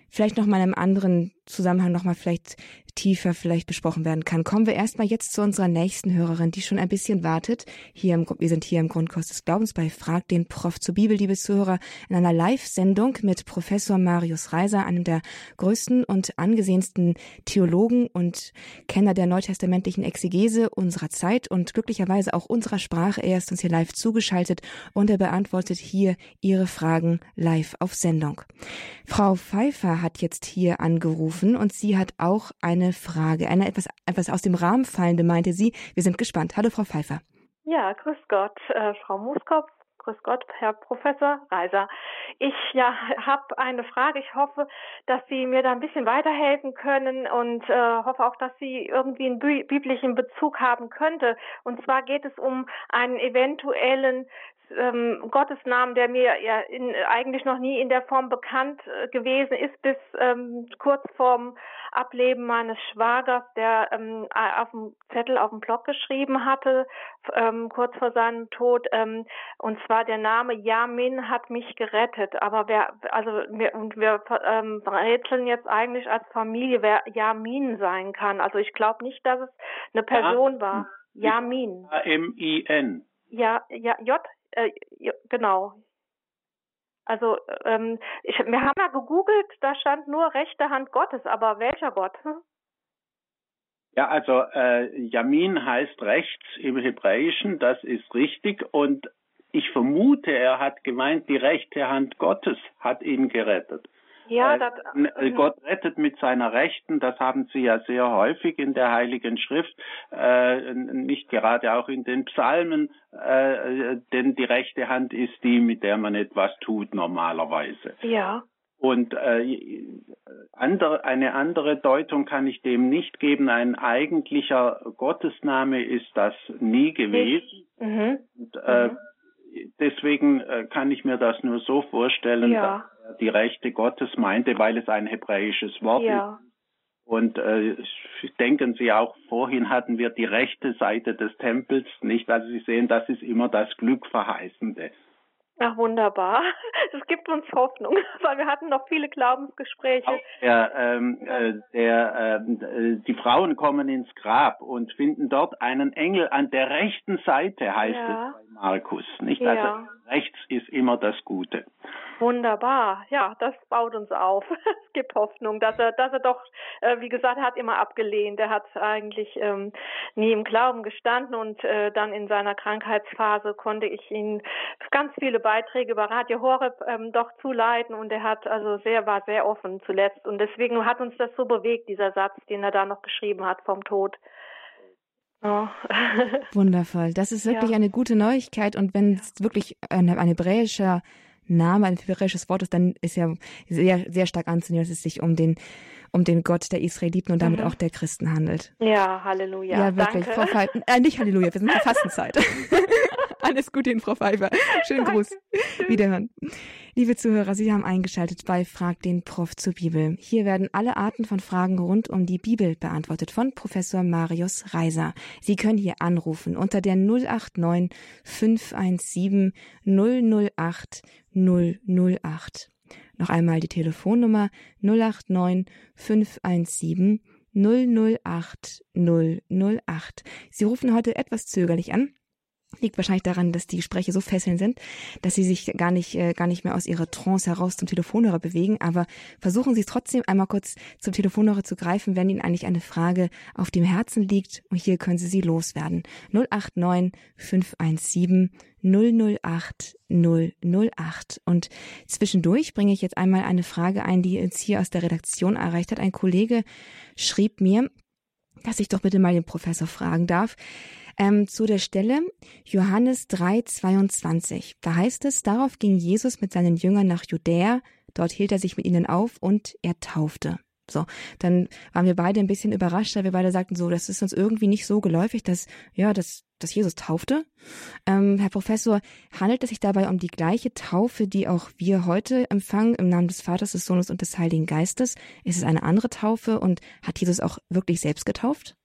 vielleicht noch mal in einem anderen Zusammenhang noch mal vielleicht tiefer vielleicht besprochen werden kann. Kommen wir erstmal jetzt zu unserer nächsten Hörerin, die schon ein bisschen wartet. Hier im, wir sind hier im Grundkurs des Glaubens bei Frag den Prof zur Bibel, liebe Zuhörer, in einer Live-Sendung mit Professor Marius Reiser, einem der größten und angesehensten Theologen und Kenner der neutestamentlichen Exegese unserer Zeit und glücklicherweise auch unserer Sprache. Er ist uns hier live zugeschaltet und er beantwortet hier Ihre Fragen live auf Sendung. Frau Pfeiffer hat jetzt hier angerufen und sie hat auch eine Frage, eine etwas, etwas aus dem Rahmen fallende, meinte sie. Wir sind gespannt. Hallo, Frau Pfeiffer. Ja, grüß Gott, äh, Frau Muskopf. Grüß Gott, Herr Professor Reiser. Ich ja habe eine Frage. Ich hoffe, dass Sie mir da ein bisschen weiterhelfen können und äh, hoffe auch, dass sie irgendwie einen biblischen Bezug haben könnte. Und zwar geht es um einen eventuellen ähm, Gottesnamen, der mir ja in, eigentlich noch nie in der Form bekannt äh, gewesen ist, bis ähm, kurz vorm Ableben meines Schwagers, der ähm, auf dem Zettel auf dem Block geschrieben hatte, ähm, kurz vor seinem Tod. Ähm, und zwar der Name Yamin hat mich gerettet. Aber wer, also wir, und wir ähm, rätseln jetzt eigentlich als Familie, wer Yamin sein kann. Also ich glaube nicht, dass es eine Person ja. war. Yamin. A-M-I-N. Ja, ja, J äh, genau. Also ähm, ich, wir haben ja gegoogelt, da stand nur rechte Hand Gottes, aber welcher Gott? Ja, also äh, Yamin heißt rechts im Hebräischen, das ist richtig. Und ich vermute, er hat gemeint, die rechte Hand Gottes hat ihn gerettet. Ja, äh, das, äh, Gott rettet mit seiner Rechten, das haben Sie ja sehr häufig in der Heiligen Schrift, äh, nicht gerade auch in den Psalmen, äh, denn die rechte Hand ist die, mit der man etwas tut normalerweise. Ja. Und äh, andere, eine andere Deutung kann ich dem nicht geben. Ein eigentlicher Gottesname ist das nie gewesen. Mhm. Und, äh, mhm. Deswegen äh, kann ich mir das nur so vorstellen, ja. Die Rechte Gottes meinte, weil es ein hebräisches Wort ja. ist. Und äh, denken Sie auch, vorhin hatten wir die rechte Seite des Tempels, nicht? Also Sie sehen, das ist immer das Glückverheißende. Ach, wunderbar. Das gibt uns Hoffnung, weil wir hatten noch viele Glaubensgespräche. Der, ähm, äh, der, äh, die Frauen kommen ins Grab und finden dort einen Engel an der rechten Seite, heißt ja. es bei Markus. Nicht? Ja. Also rechts ist immer das Gute. Wunderbar. Ja, das baut uns auf. es gibt Hoffnung, dass er, dass er doch, äh, wie gesagt, hat immer abgelehnt. Er hat eigentlich ähm, nie im Glauben gestanden und äh, dann in seiner Krankheitsphase konnte ich ihn ganz viele Beiträge über Radio Horeb ähm, doch zuleiten und er hat also sehr, war sehr offen zuletzt und deswegen hat uns das so bewegt, dieser Satz, den er da noch geschrieben hat vom Tod. Oh. Wundervoll. Das ist wirklich ja. eine gute Neuigkeit. Und wenn es wirklich ein, ein hebräischer Name, ein hebräisches Wort ist, dann ist ja sehr, sehr stark anzunehmen, dass es sich um den, um den Gott der Israeliten und damit mhm. auch der Christen handelt. Ja, Halleluja. Ja, wirklich. Danke. Frau Pfeiffer, äh, nicht Halleluja, wir sind in der Fastenzeit. Alles Gute Ihnen, Frau Pfeiffer. Schönen Gruß. Wiederhören. Liebe Zuhörer, Sie haben eingeschaltet bei Frag den Prof zur Bibel. Hier werden alle Arten von Fragen rund um die Bibel beantwortet von Professor Marius Reiser. Sie können hier anrufen unter der 089 517 008 008. Noch einmal die Telefonnummer 089 517 008 008. Sie rufen heute etwas zögerlich an. Liegt wahrscheinlich daran, dass die Gespräche so fesselnd sind, dass sie sich gar nicht, äh, gar nicht mehr aus ihrer Trance heraus zum Telefonhörer bewegen. Aber versuchen Sie es trotzdem einmal kurz zum Telefonhörer zu greifen, wenn Ihnen eigentlich eine Frage auf dem Herzen liegt. Und hier können Sie sie loswerden. 089 517 008 008. Und zwischendurch bringe ich jetzt einmal eine Frage ein, die uns hier aus der Redaktion erreicht hat. Ein Kollege schrieb mir, dass ich doch bitte mal den Professor fragen darf. Ähm, zu der Stelle Johannes 3, 22. Da heißt es, darauf ging Jesus mit seinen Jüngern nach Judäa, dort hielt er sich mit ihnen auf und er taufte. So, dann waren wir beide ein bisschen überrascht, weil wir beide sagten so, das ist uns irgendwie nicht so geläufig, dass, ja, dass, dass Jesus taufte. Ähm, Herr Professor, handelt es sich dabei um die gleiche Taufe, die auch wir heute empfangen im Namen des Vaters, des Sohnes und des Heiligen Geistes? Ist es eine andere Taufe und hat Jesus auch wirklich selbst getauft?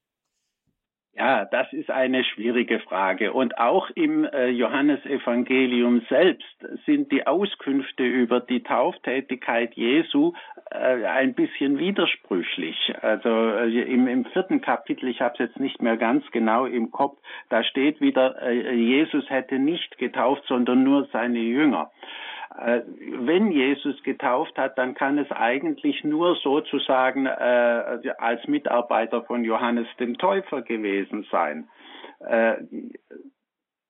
Ja, das ist eine schwierige Frage. Und auch im äh, Johannesevangelium selbst sind die Auskünfte über die Tauftätigkeit Jesu äh, ein bisschen widersprüchlich. Also äh, im, im vierten Kapitel, ich habe es jetzt nicht mehr ganz genau im Kopf, da steht wieder, äh, Jesus hätte nicht getauft, sondern nur seine Jünger. Äh, wenn Jesus getauft hat, dann kann es eigentlich nur sozusagen äh, als Mitarbeiter von Johannes dem Täufer gewesen sein. Äh,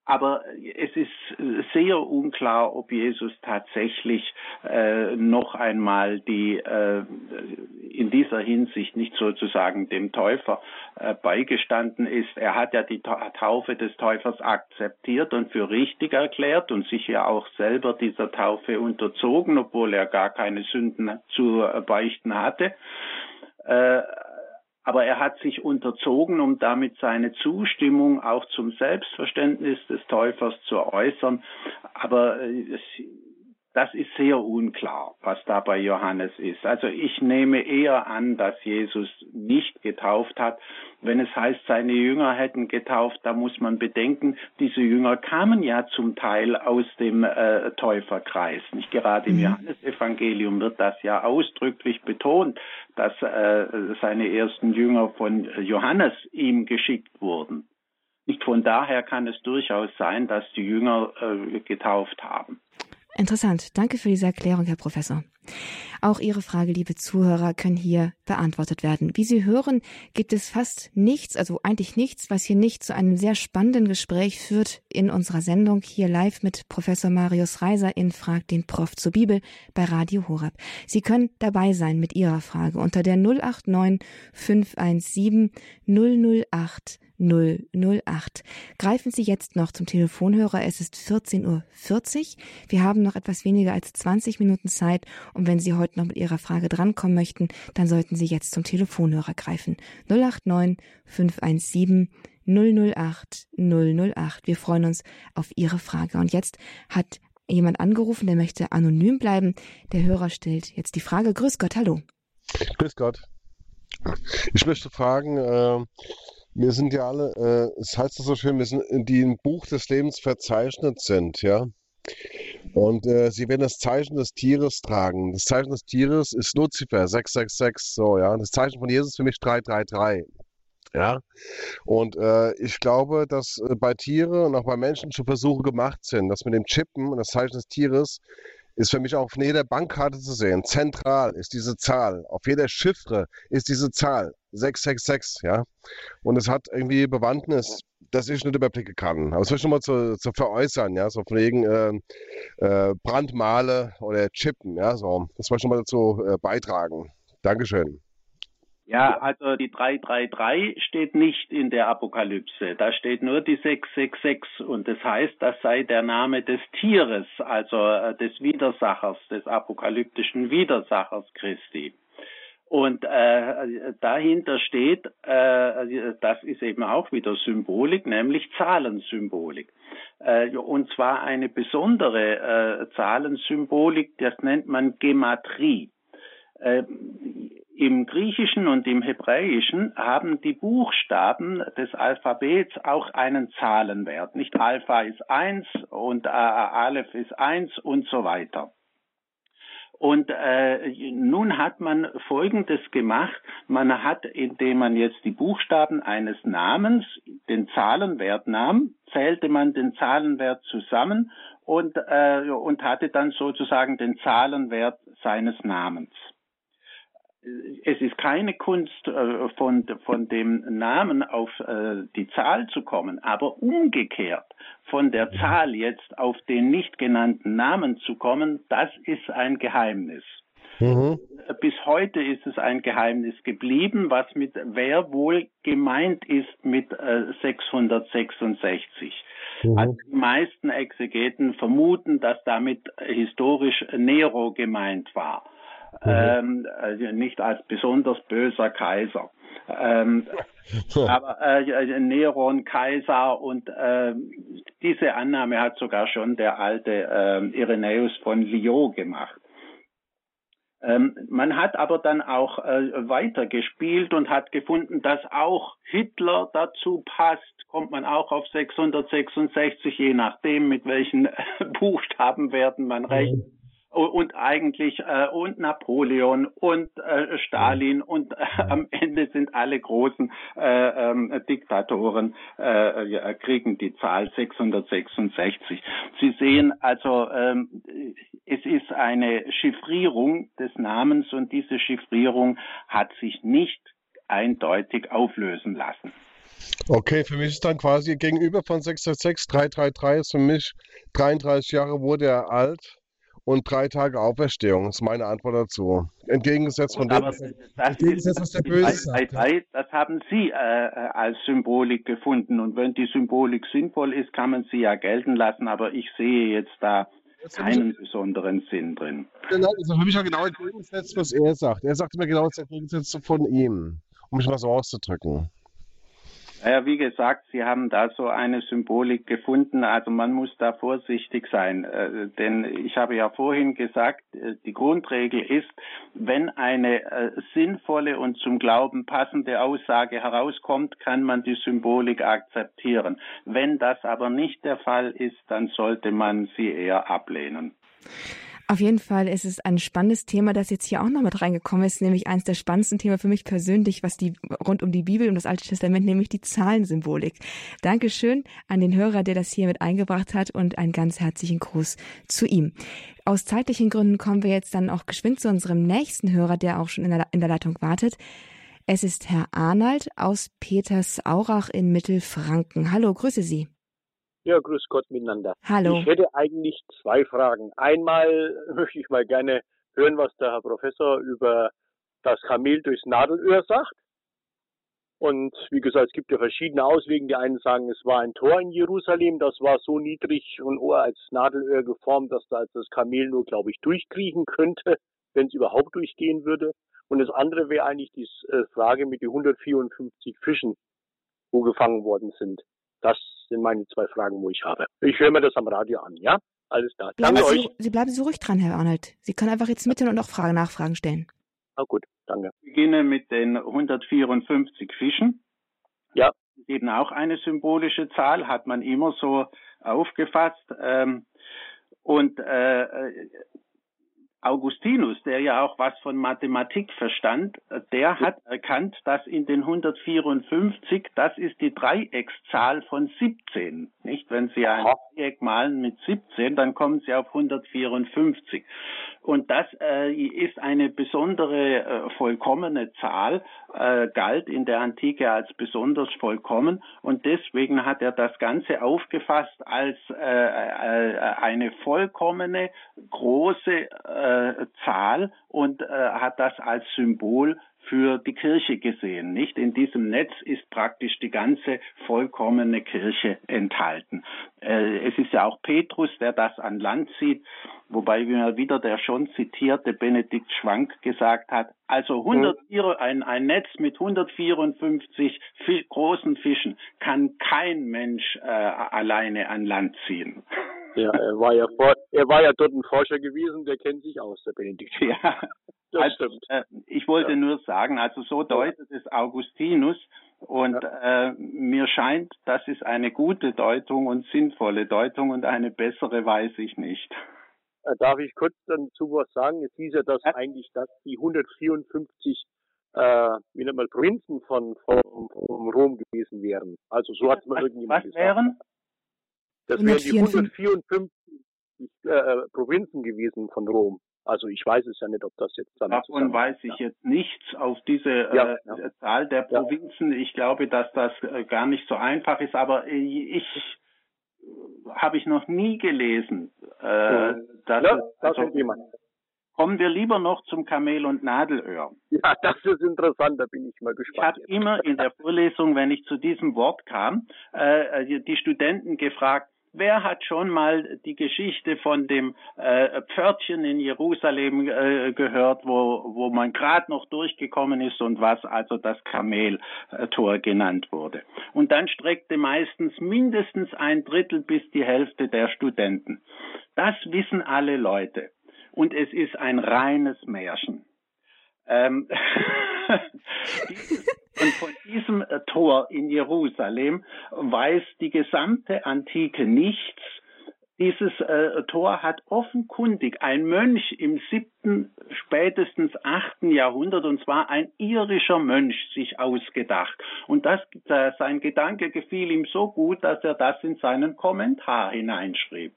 aber es ist sehr unklar, ob Jesus tatsächlich äh, noch einmal die äh, dieser Hinsicht nicht sozusagen dem Täufer äh, beigestanden ist. Er hat ja die Taufe des Täufers akzeptiert und für richtig erklärt und sich ja auch selber dieser Taufe unterzogen, obwohl er gar keine Sünden zu beichten hatte. Äh, aber er hat sich unterzogen, um damit seine Zustimmung auch zum Selbstverständnis des Täufers zu äußern. Aber äh, das ist sehr unklar, was da bei Johannes ist. Also ich nehme eher an, dass Jesus nicht getauft hat. Wenn es heißt, seine Jünger hätten getauft, da muss man bedenken, diese Jünger kamen ja zum Teil aus dem äh, Täuferkreis. Nicht gerade im mhm. Johannesevangelium wird das ja ausdrücklich betont, dass äh, seine ersten Jünger von Johannes ihm geschickt wurden. Nicht von daher kann es durchaus sein, dass die Jünger äh, getauft haben. Interessant. Danke für diese Erklärung, Herr Professor. Auch Ihre Frage, liebe Zuhörer, können hier beantwortet werden. Wie Sie hören, gibt es fast nichts, also eigentlich nichts, was hier nicht zu einem sehr spannenden Gespräch führt in unserer Sendung hier live mit Professor Marius Reiser in Frag den Prof zur Bibel bei Radio Horab. Sie können dabei sein mit Ihrer Frage unter der 089 517 008 008. Greifen Sie jetzt noch zum Telefonhörer. Es ist 14.40 Uhr. Wir haben noch etwas weniger als 20 Minuten Zeit. Und wenn Sie heute noch mit Ihrer Frage drankommen möchten, dann sollten Sie jetzt zum Telefonhörer greifen. 089 517 008 008. Wir freuen uns auf Ihre Frage. Und jetzt hat jemand angerufen, der möchte anonym bleiben. Der Hörer stellt jetzt die Frage. Grüß Gott, hallo. Grüß Gott. Ich möchte fragen, äh, wir sind ja alle, äh, es heißt das so schön, wir sind, die im Buch des Lebens verzeichnet sind, ja. Und äh, sie werden das Zeichen des Tieres tragen. Das Zeichen des Tieres ist Luzifer, 666, so, ja. Das Zeichen von Jesus ist für mich 333. Ja, und äh, ich glaube, dass äh, bei Tieren und auch bei Menschen schon Versuche gemacht sind, dass mit dem Chippen und das Zeichen des Tieres ist für mich auch auf jeder Bankkarte zu sehen. Zentral ist diese Zahl. Auf jeder Chiffre ist diese Zahl. 666, ja. Und es hat irgendwie Bewandtnis, dass ich nicht überblicken kann. Aber es will ich nochmal zu, zu veräußern, ja, so von wegen äh, äh, Brandmale oder Chippen, ja, so. Das will ich nochmal dazu äh, beitragen. Dankeschön. Ja, also die 333 steht nicht in der Apokalypse. Da steht nur die 666 und das heißt, das sei der Name des Tieres, also äh, des Widersachers, des apokalyptischen Widersachers Christi. Und äh, dahinter steht, äh, das ist eben auch wieder Symbolik, nämlich Zahlensymbolik. Äh, und zwar eine besondere äh, Zahlensymbolik, das nennt man Gematrie. Äh, Im Griechischen und im Hebräischen haben die Buchstaben des Alphabets auch einen Zahlenwert. Nicht Alpha ist eins und äh, Aleph ist eins und so weiter. Und äh, nun hat man Folgendes gemacht. Man hat, indem man jetzt die Buchstaben eines Namens, den Zahlenwert nahm, zählte man den Zahlenwert zusammen und, äh, und hatte dann sozusagen den Zahlenwert seines Namens es ist keine Kunst, äh, von, von dem Namen auf äh, die Zahl zu kommen, aber umgekehrt von der Zahl jetzt auf den nicht genannten Namen zu kommen, das ist ein Geheimnis. Mhm. Bis heute ist es ein Geheimnis geblieben, was mit wer wohl gemeint ist mit äh, 666. Mhm. Also die meisten Exegeten vermuten, dass damit historisch Nero gemeint war mhm. ähm, also nicht als besonders böser Kaiser. Ähm, aber äh, Neron, Kaiser und äh, diese Annahme hat sogar schon der alte äh, Irenäus von Lyon gemacht. Ähm, man hat aber dann auch äh, weitergespielt und hat gefunden, dass auch Hitler dazu passt, kommt man auch auf 666, je nachdem, mit welchen Buchstabenwerten man rechnet und eigentlich äh, und Napoleon und äh, Stalin und äh, am Ende sind alle großen äh, ähm, Diktatoren äh, ja, kriegen die Zahl 666. Sie sehen also, ähm, es ist eine Chiffrierung des Namens und diese Chiffrierung hat sich nicht eindeutig auflösen lassen. Okay, für mich ist dann quasi gegenüber von 666 333 ist für mich 33 Jahre wurde er alt und drei Tage Auferstehung. Ist meine Antwort dazu. Entgegengesetzt von dem, entgegengesetzt, was der Böse sagt. Das haben Sie äh, als Symbolik gefunden. Und wenn die Symbolik sinnvoll ist, kann man sie ja gelten lassen. Aber ich sehe jetzt da keinen besonderen Sinn drin. Genau, das ist für mich ja genau entgegengesetzt, was er sagt. Er sagt immer genau das Entgegengesetzte von ihm, um mich mal so auszudrücken. Naja, wie gesagt, Sie haben da so eine Symbolik gefunden. Also man muss da vorsichtig sein. Äh, denn ich habe ja vorhin gesagt, äh, die Grundregel ist, wenn eine äh, sinnvolle und zum Glauben passende Aussage herauskommt, kann man die Symbolik akzeptieren. Wenn das aber nicht der Fall ist, dann sollte man sie eher ablehnen. Auf jeden Fall ist es ein spannendes Thema, das jetzt hier auch noch mit reingekommen ist, nämlich eines der spannendsten Themen für mich persönlich, was die rund um die Bibel und das Alte Testament, nämlich die Zahlensymbolik. Dankeschön an den Hörer, der das hier mit eingebracht hat und einen ganz herzlichen Gruß zu ihm. Aus zeitlichen Gründen kommen wir jetzt dann auch geschwind zu unserem nächsten Hörer, der auch schon in der, in der Leitung wartet. Es ist Herr Arnold aus Petersaurach in Mittelfranken. Hallo, grüße Sie. Ja, grüß Gott miteinander. Hallo. Ich hätte eigentlich zwei Fragen. Einmal möchte ich mal gerne hören, was der Herr Professor über das Kamel durchs Nadelöhr sagt. Und wie gesagt, es gibt ja verschiedene Auswege. Die einen sagen, es war ein Tor in Jerusalem, das war so niedrig und als Nadelöhr geformt, dass da das Kamel nur, glaube ich, durchkriechen könnte, wenn es überhaupt durchgehen würde. Und das andere wäre eigentlich die äh, Frage mit den 154 Fischen, wo gefangen worden sind. Das sind meine zwei Fragen, wo ich habe. Ich höre mir das am Radio an, ja? Alles klar. Bleiben danke Sie, euch. Sie bleiben so ruhig dran, Herr Arnold. Sie können einfach jetzt mitten und auch Fragen, Nachfragen stellen. Ah, gut, danke. Ich beginne mit den 154 Fischen. Ja. Eben auch eine symbolische Zahl, hat man immer so aufgefasst. Ähm, und äh, Augustinus, der ja auch was von Mathematik verstand, der hat erkannt, dass in den 154, das ist die Dreieckszahl von 17. Nicht? Wenn Sie ein Dreieck malen mit 17, dann kommen Sie auf 154. Und das äh, ist eine besondere äh, vollkommene Zahl, äh, galt in der Antike als besonders vollkommen. Und deswegen hat er das Ganze aufgefasst als äh, äh, eine vollkommene, große äh, Zahl und äh, hat das als Symbol für die Kirche gesehen. Nicht in diesem Netz ist praktisch die ganze vollkommene Kirche enthalten. Äh, es ist ja auch Petrus, der das an Land sieht, wobei mir wieder der schon zitierte Benedikt Schwank gesagt hat, also 104, ein, ein Netz mit 154 Fisch, großen Fischen kann kein Mensch äh, alleine an Land ziehen. Ja, er war ja vor, er war ja dort ein Forscher gewesen, der kennt sich aus, der Benedikt. Ja, also, stimmt. Äh, ich wollte ja. nur sagen, also so deutet es Augustinus und ja. äh, mir scheint, das ist eine gute Deutung und sinnvolle Deutung und eine bessere weiß ich nicht. Äh, darf ich kurz dazu was sagen? Es hieß ja, dass ja. eigentlich dass die 154 äh, wie nennt man, Prinzen von, von, von Rom gewesen wären. Also so hat man irgendwie was gesagt. wären? Das wären die 154 äh, Provinzen gewesen von Rom. Also ich weiß es ja nicht, ob das jetzt dann. Davon weiß ich ja. jetzt nichts auf diese ja, äh, ja. Zahl der Provinzen. Ich glaube, dass das äh, gar nicht so einfach ist, aber ich habe ich noch nie gelesen. Äh, dass ja, es, also, kommen wir lieber noch zum Kamel und Nadelöhr. Ja, das ist interessant, da bin ich mal gespannt. Ich habe immer in der Vorlesung, wenn ich zu diesem Wort kam, äh, die Studenten gefragt, Wer hat schon mal die Geschichte von dem äh, Pförtchen in Jerusalem äh, gehört, wo, wo man gerade noch durchgekommen ist und was also das Kameltor genannt wurde? Und dann streckte meistens mindestens ein Drittel bis die Hälfte der Studenten. Das wissen alle Leute. Und es ist ein reines Märchen. Ähm, und von diesem äh, Tor in Jerusalem weiß die gesamte Antike nichts. Dieses äh, Tor hat offenkundig ein Mönch im siebten, spätestens achten Jahrhundert, und zwar ein irischer Mönch, sich ausgedacht. Und das, äh, sein Gedanke gefiel ihm so gut, dass er das in seinen Kommentar hineinschrieb.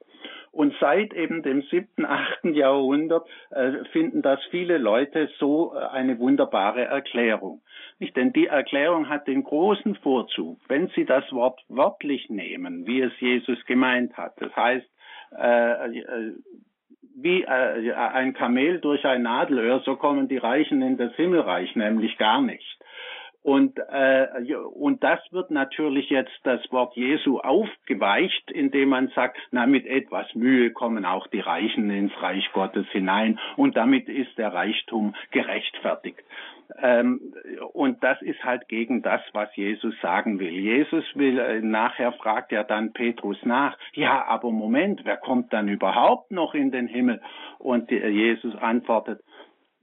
Und seit eben dem siebten, achten Jahrhundert äh, finden das viele Leute so äh, eine wunderbare Erklärung. Nicht? Denn die Erklärung hat den großen Vorzug, wenn Sie das Wort wörtlich nehmen, wie es Jesus gemeint hat. Das heißt, äh, äh, wie äh, ein Kamel durch ein Nadelöhr, so kommen die Reichen in das Himmelreich nämlich gar nicht. Und, äh, und das wird natürlich jetzt das Wort Jesu aufgeweicht, indem man sagt, na, mit etwas Mühe kommen auch die Reichen ins Reich Gottes hinein und damit ist der Reichtum gerechtfertigt. Ähm, und das ist halt gegen das, was Jesus sagen will. Jesus will, äh, nachher fragt er dann Petrus nach, ja, aber Moment, wer kommt dann überhaupt noch in den Himmel? Und äh, Jesus antwortet,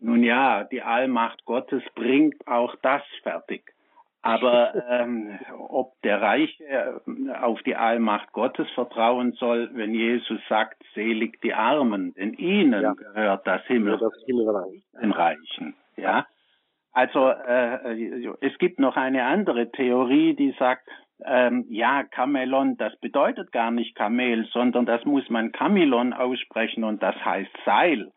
nun ja, die Allmacht Gottes bringt auch das fertig. Aber ähm, ob der Reiche äh, auf die Allmacht Gottes vertrauen soll, wenn Jesus sagt, selig die Armen, denn ihnen ja. gehört das Himmel, Himmelreich. den Reichen. Ja. Also äh, es gibt noch eine andere Theorie, die sagt, ähm, ja, Kamelon, das bedeutet gar nicht Kamel, sondern das muss man Kamilon aussprechen und das heißt Seil.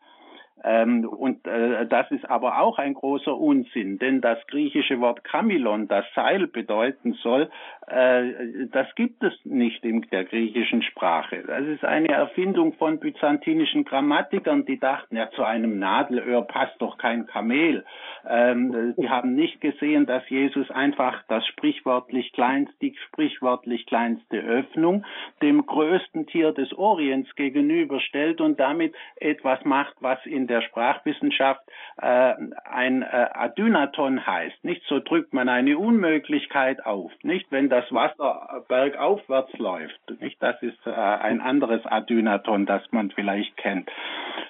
Ähm, und äh, das ist aber auch ein großer Unsinn, denn das griechische Wort Kamilon, das Seil bedeuten soll, das gibt es nicht in der griechischen Sprache. Das ist eine Erfindung von byzantinischen Grammatikern, die dachten, ja, zu einem Nadelöhr passt doch kein Kamel. Ähm, die haben nicht gesehen, dass Jesus einfach das sprichwörtlich kleinste, die sprichwörtlich kleinste Öffnung dem größten Tier des Orients gegenüberstellt und damit etwas macht, was in der Sprachwissenschaft äh, ein äh, Adynaton heißt. Nicht so drückt man eine Unmöglichkeit auf. Nicht wenn das Wasser bergaufwärts läuft. Nicht das ist äh, ein anderes Adynaton, das man vielleicht kennt.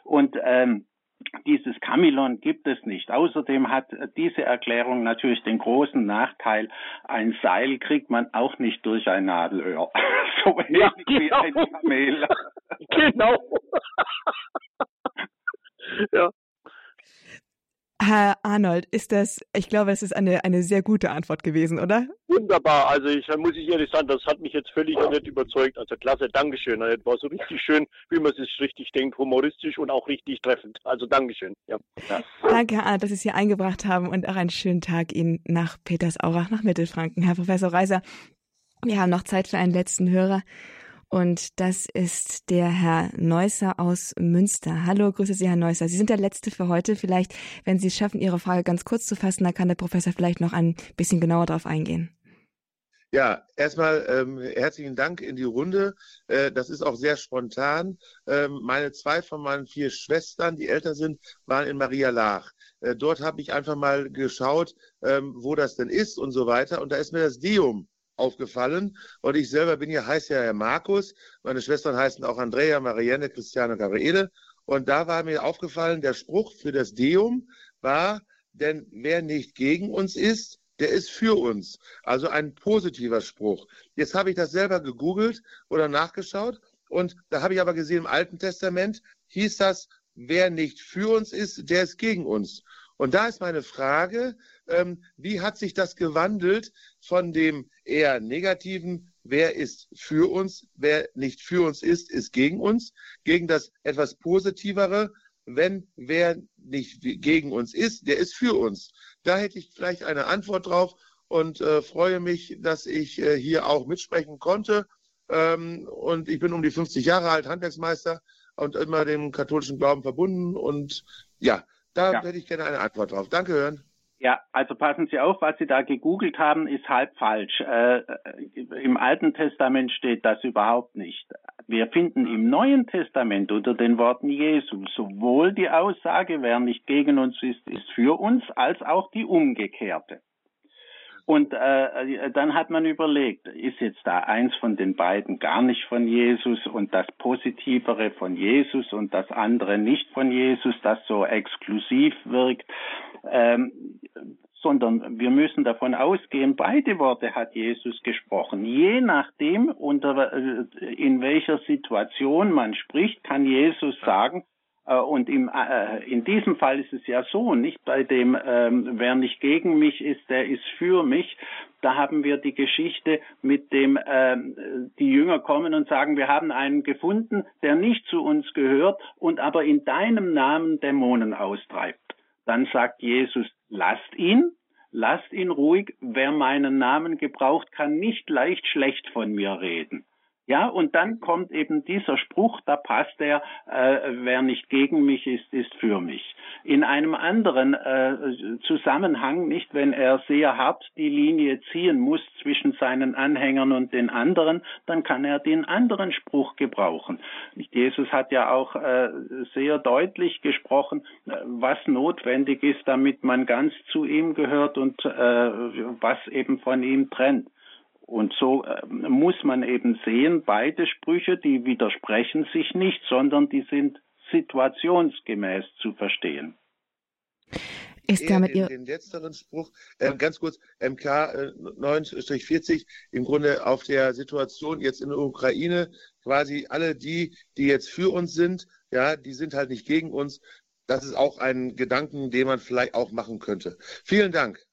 Und ähm, dieses Kamilon gibt es nicht. Außerdem hat diese Erklärung natürlich den großen Nachteil, ein Seil kriegt man auch nicht durch ein Nadelöhr. so wenig ja, genau. wie ein Kamel. genau. ja. Herr Arnold, ist das, ich glaube, das ist eine, eine sehr gute Antwort gewesen, oder? Wunderbar. Also ich muss ich ehrlich sagen, das hat mich jetzt völlig nicht überzeugt. Also klasse, Dankeschön. Das war so richtig schön, wie man es richtig denkt, humoristisch und auch richtig treffend. Also Dankeschön. Ja. ja. Danke, Herr Arnold, dass Sie es hier eingebracht haben und auch einen schönen Tag Ihnen nach Petersaurach, nach Mittelfranken. Herr Professor Reiser, wir haben noch Zeit für einen letzten Hörer. Und das ist der Herr Neusser aus Münster. Hallo, grüße Sie, Herr Neusser. Sie sind der Letzte für heute. Vielleicht, wenn Sie es schaffen, Ihre Frage ganz kurz zu fassen, dann kann der Professor vielleicht noch ein bisschen genauer darauf eingehen. Ja, erstmal ähm, herzlichen Dank in die Runde. Äh, das ist auch sehr spontan. Ähm, meine zwei von meinen vier Schwestern, die älter sind, waren in Maria Laach. Äh, dort habe ich einfach mal geschaut, ähm, wo das denn ist und so weiter. Und da ist mir das Deum aufgefallen. Und ich selber bin ja, heiße ja Herr Markus. Meine Schwestern heißen auch Andrea, Marianne, Christiane Gabriele. Und da war mir aufgefallen, der Spruch für das Deum war, denn wer nicht gegen uns ist, der ist für uns. Also ein positiver Spruch. Jetzt habe ich das selber gegoogelt oder nachgeschaut und da habe ich aber gesehen, im Alten Testament hieß das, wer nicht für uns ist, der ist gegen uns. Und da ist meine Frage, ähm, wie hat sich das gewandelt von dem eher negativen, wer ist für uns, wer nicht für uns ist, ist gegen uns, gegen das etwas positivere, wenn wer nicht gegen uns ist, der ist für uns. Da hätte ich vielleicht eine Antwort drauf und äh, freue mich, dass ich äh, hier auch mitsprechen konnte. Ähm, und ich bin um die 50 Jahre alt, Handwerksmeister und immer dem katholischen Glauben verbunden. Und ja, da ja. hätte ich gerne eine Antwort drauf. Danke, Hören. Ja, also passen Sie auf, was Sie da gegoogelt haben, ist halb falsch. Äh, Im Alten Testament steht das überhaupt nicht. Wir finden im Neuen Testament unter den Worten Jesu sowohl die Aussage, wer nicht gegen uns ist, ist für uns, als auch die umgekehrte. Und äh, dann hat man überlegt, ist jetzt da eins von den beiden gar nicht von Jesus und das Positivere von Jesus und das andere nicht von Jesus, das so exklusiv wirkt, ähm, sondern wir müssen davon ausgehen, beide Worte hat Jesus gesprochen. Je nachdem, unter, äh, in welcher Situation man spricht, kann Jesus sagen, äh, und im, äh, in diesem Fall ist es ja so, nicht bei dem, ähm, wer nicht gegen mich ist, der ist für mich. Da haben wir die Geschichte mit dem, ähm, die Jünger kommen und sagen, wir haben einen gefunden, der nicht zu uns gehört und aber in deinem Namen Dämonen austreibt. Dann sagt Jesus, lasst ihn, lasst ihn ruhig. Wer meinen Namen gebraucht, kann nicht leicht schlecht von mir reden. Ja, und dann kommt eben dieser Spruch, da passt er, äh, wer nicht gegen mich ist, ist für mich. In einem anderen äh, Zusammenhang, nicht wenn er sehr hart die Linie ziehen muss zwischen seinen Anhängern und den anderen, dann kann er den anderen Spruch gebrauchen. Jesus hat ja auch äh, sehr deutlich gesprochen, äh, was notwendig ist, damit man ganz zu ihm gehört und äh, was eben von ihm trennt. Und so äh, muss man eben sehen, beide Sprüche, die widersprechen sich nicht, sondern die sind situationsgemäß zu verstehen. ist damit den, den letzteren Spruch, äh, ganz kurz, MK äh, 9-40, im Grunde auf der Situation jetzt in der Ukraine, quasi alle die, die jetzt für uns sind, ja, die sind halt nicht gegen uns. Das ist auch ein Gedanken, den man vielleicht auch machen könnte. Vielen Dank.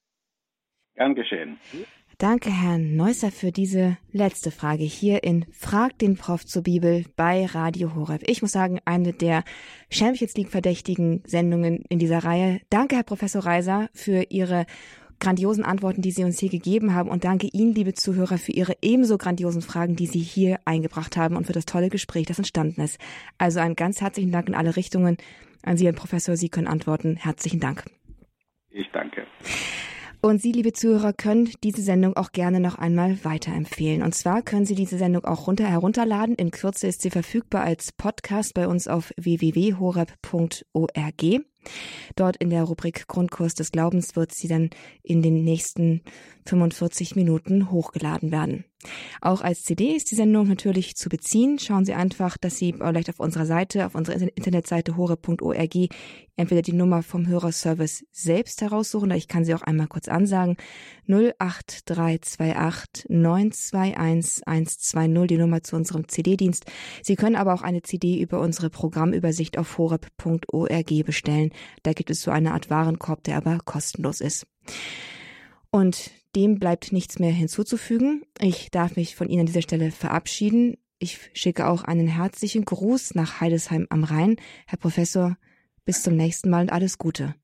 Gern geschehen. Danke, Herrn Neusser, für diese letzte Frage hier in Frag den Prof zur Bibel bei Radio Horeb. Ich muss sagen, eine der Champions League verdächtigen Sendungen in dieser Reihe. Danke, Herr Professor Reiser, für Ihre grandiosen Antworten, die Sie uns hier gegeben haben. Und danke Ihnen, liebe Zuhörer, für Ihre ebenso grandiosen Fragen, die Sie hier eingebracht haben und für das tolle Gespräch, das entstanden ist. Also einen ganz herzlichen Dank in alle Richtungen an Sie, Herr Professor. Sie können antworten. Herzlichen Dank. Ich danke. Und Sie, liebe Zuhörer, können diese Sendung auch gerne noch einmal weiterempfehlen. Und zwar können Sie diese Sendung auch runter herunterladen. In Kürze ist sie verfügbar als Podcast bei uns auf www.horeb.org. Dort in der Rubrik Grundkurs des Glaubens wird sie dann in den nächsten 45 Minuten hochgeladen werden. Auch als CD ist die Sendung natürlich zu beziehen. Schauen Sie einfach, dass Sie vielleicht auf unserer Seite, auf unserer Internetseite hore.org entweder die Nummer vom Hörerservice selbst heraussuchen, oder ich kann sie auch einmal kurz ansagen. 08328 921 120, die Nummer zu unserem CD-Dienst. Sie können aber auch eine CD über unsere Programmübersicht auf horeb.org bestellen. Da gibt es so eine Art Warenkorb, der aber kostenlos ist. Und dem bleibt nichts mehr hinzuzufügen. Ich darf mich von Ihnen an dieser Stelle verabschieden. Ich schicke auch einen herzlichen Gruß nach Heidesheim am Rhein. Herr Professor, bis zum nächsten Mal und alles Gute.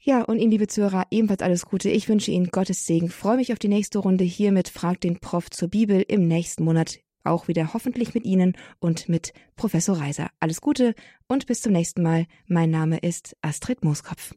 Ja, und Ihnen, liebe Zuhörer, ebenfalls alles Gute. Ich wünsche Ihnen Gottes Segen. Freue mich auf die nächste Runde hier mit Frag den Prof zur Bibel im nächsten Monat. Auch wieder hoffentlich mit Ihnen und mit Professor Reiser. Alles Gute und bis zum nächsten Mal. Mein Name ist Astrid Mooskopf.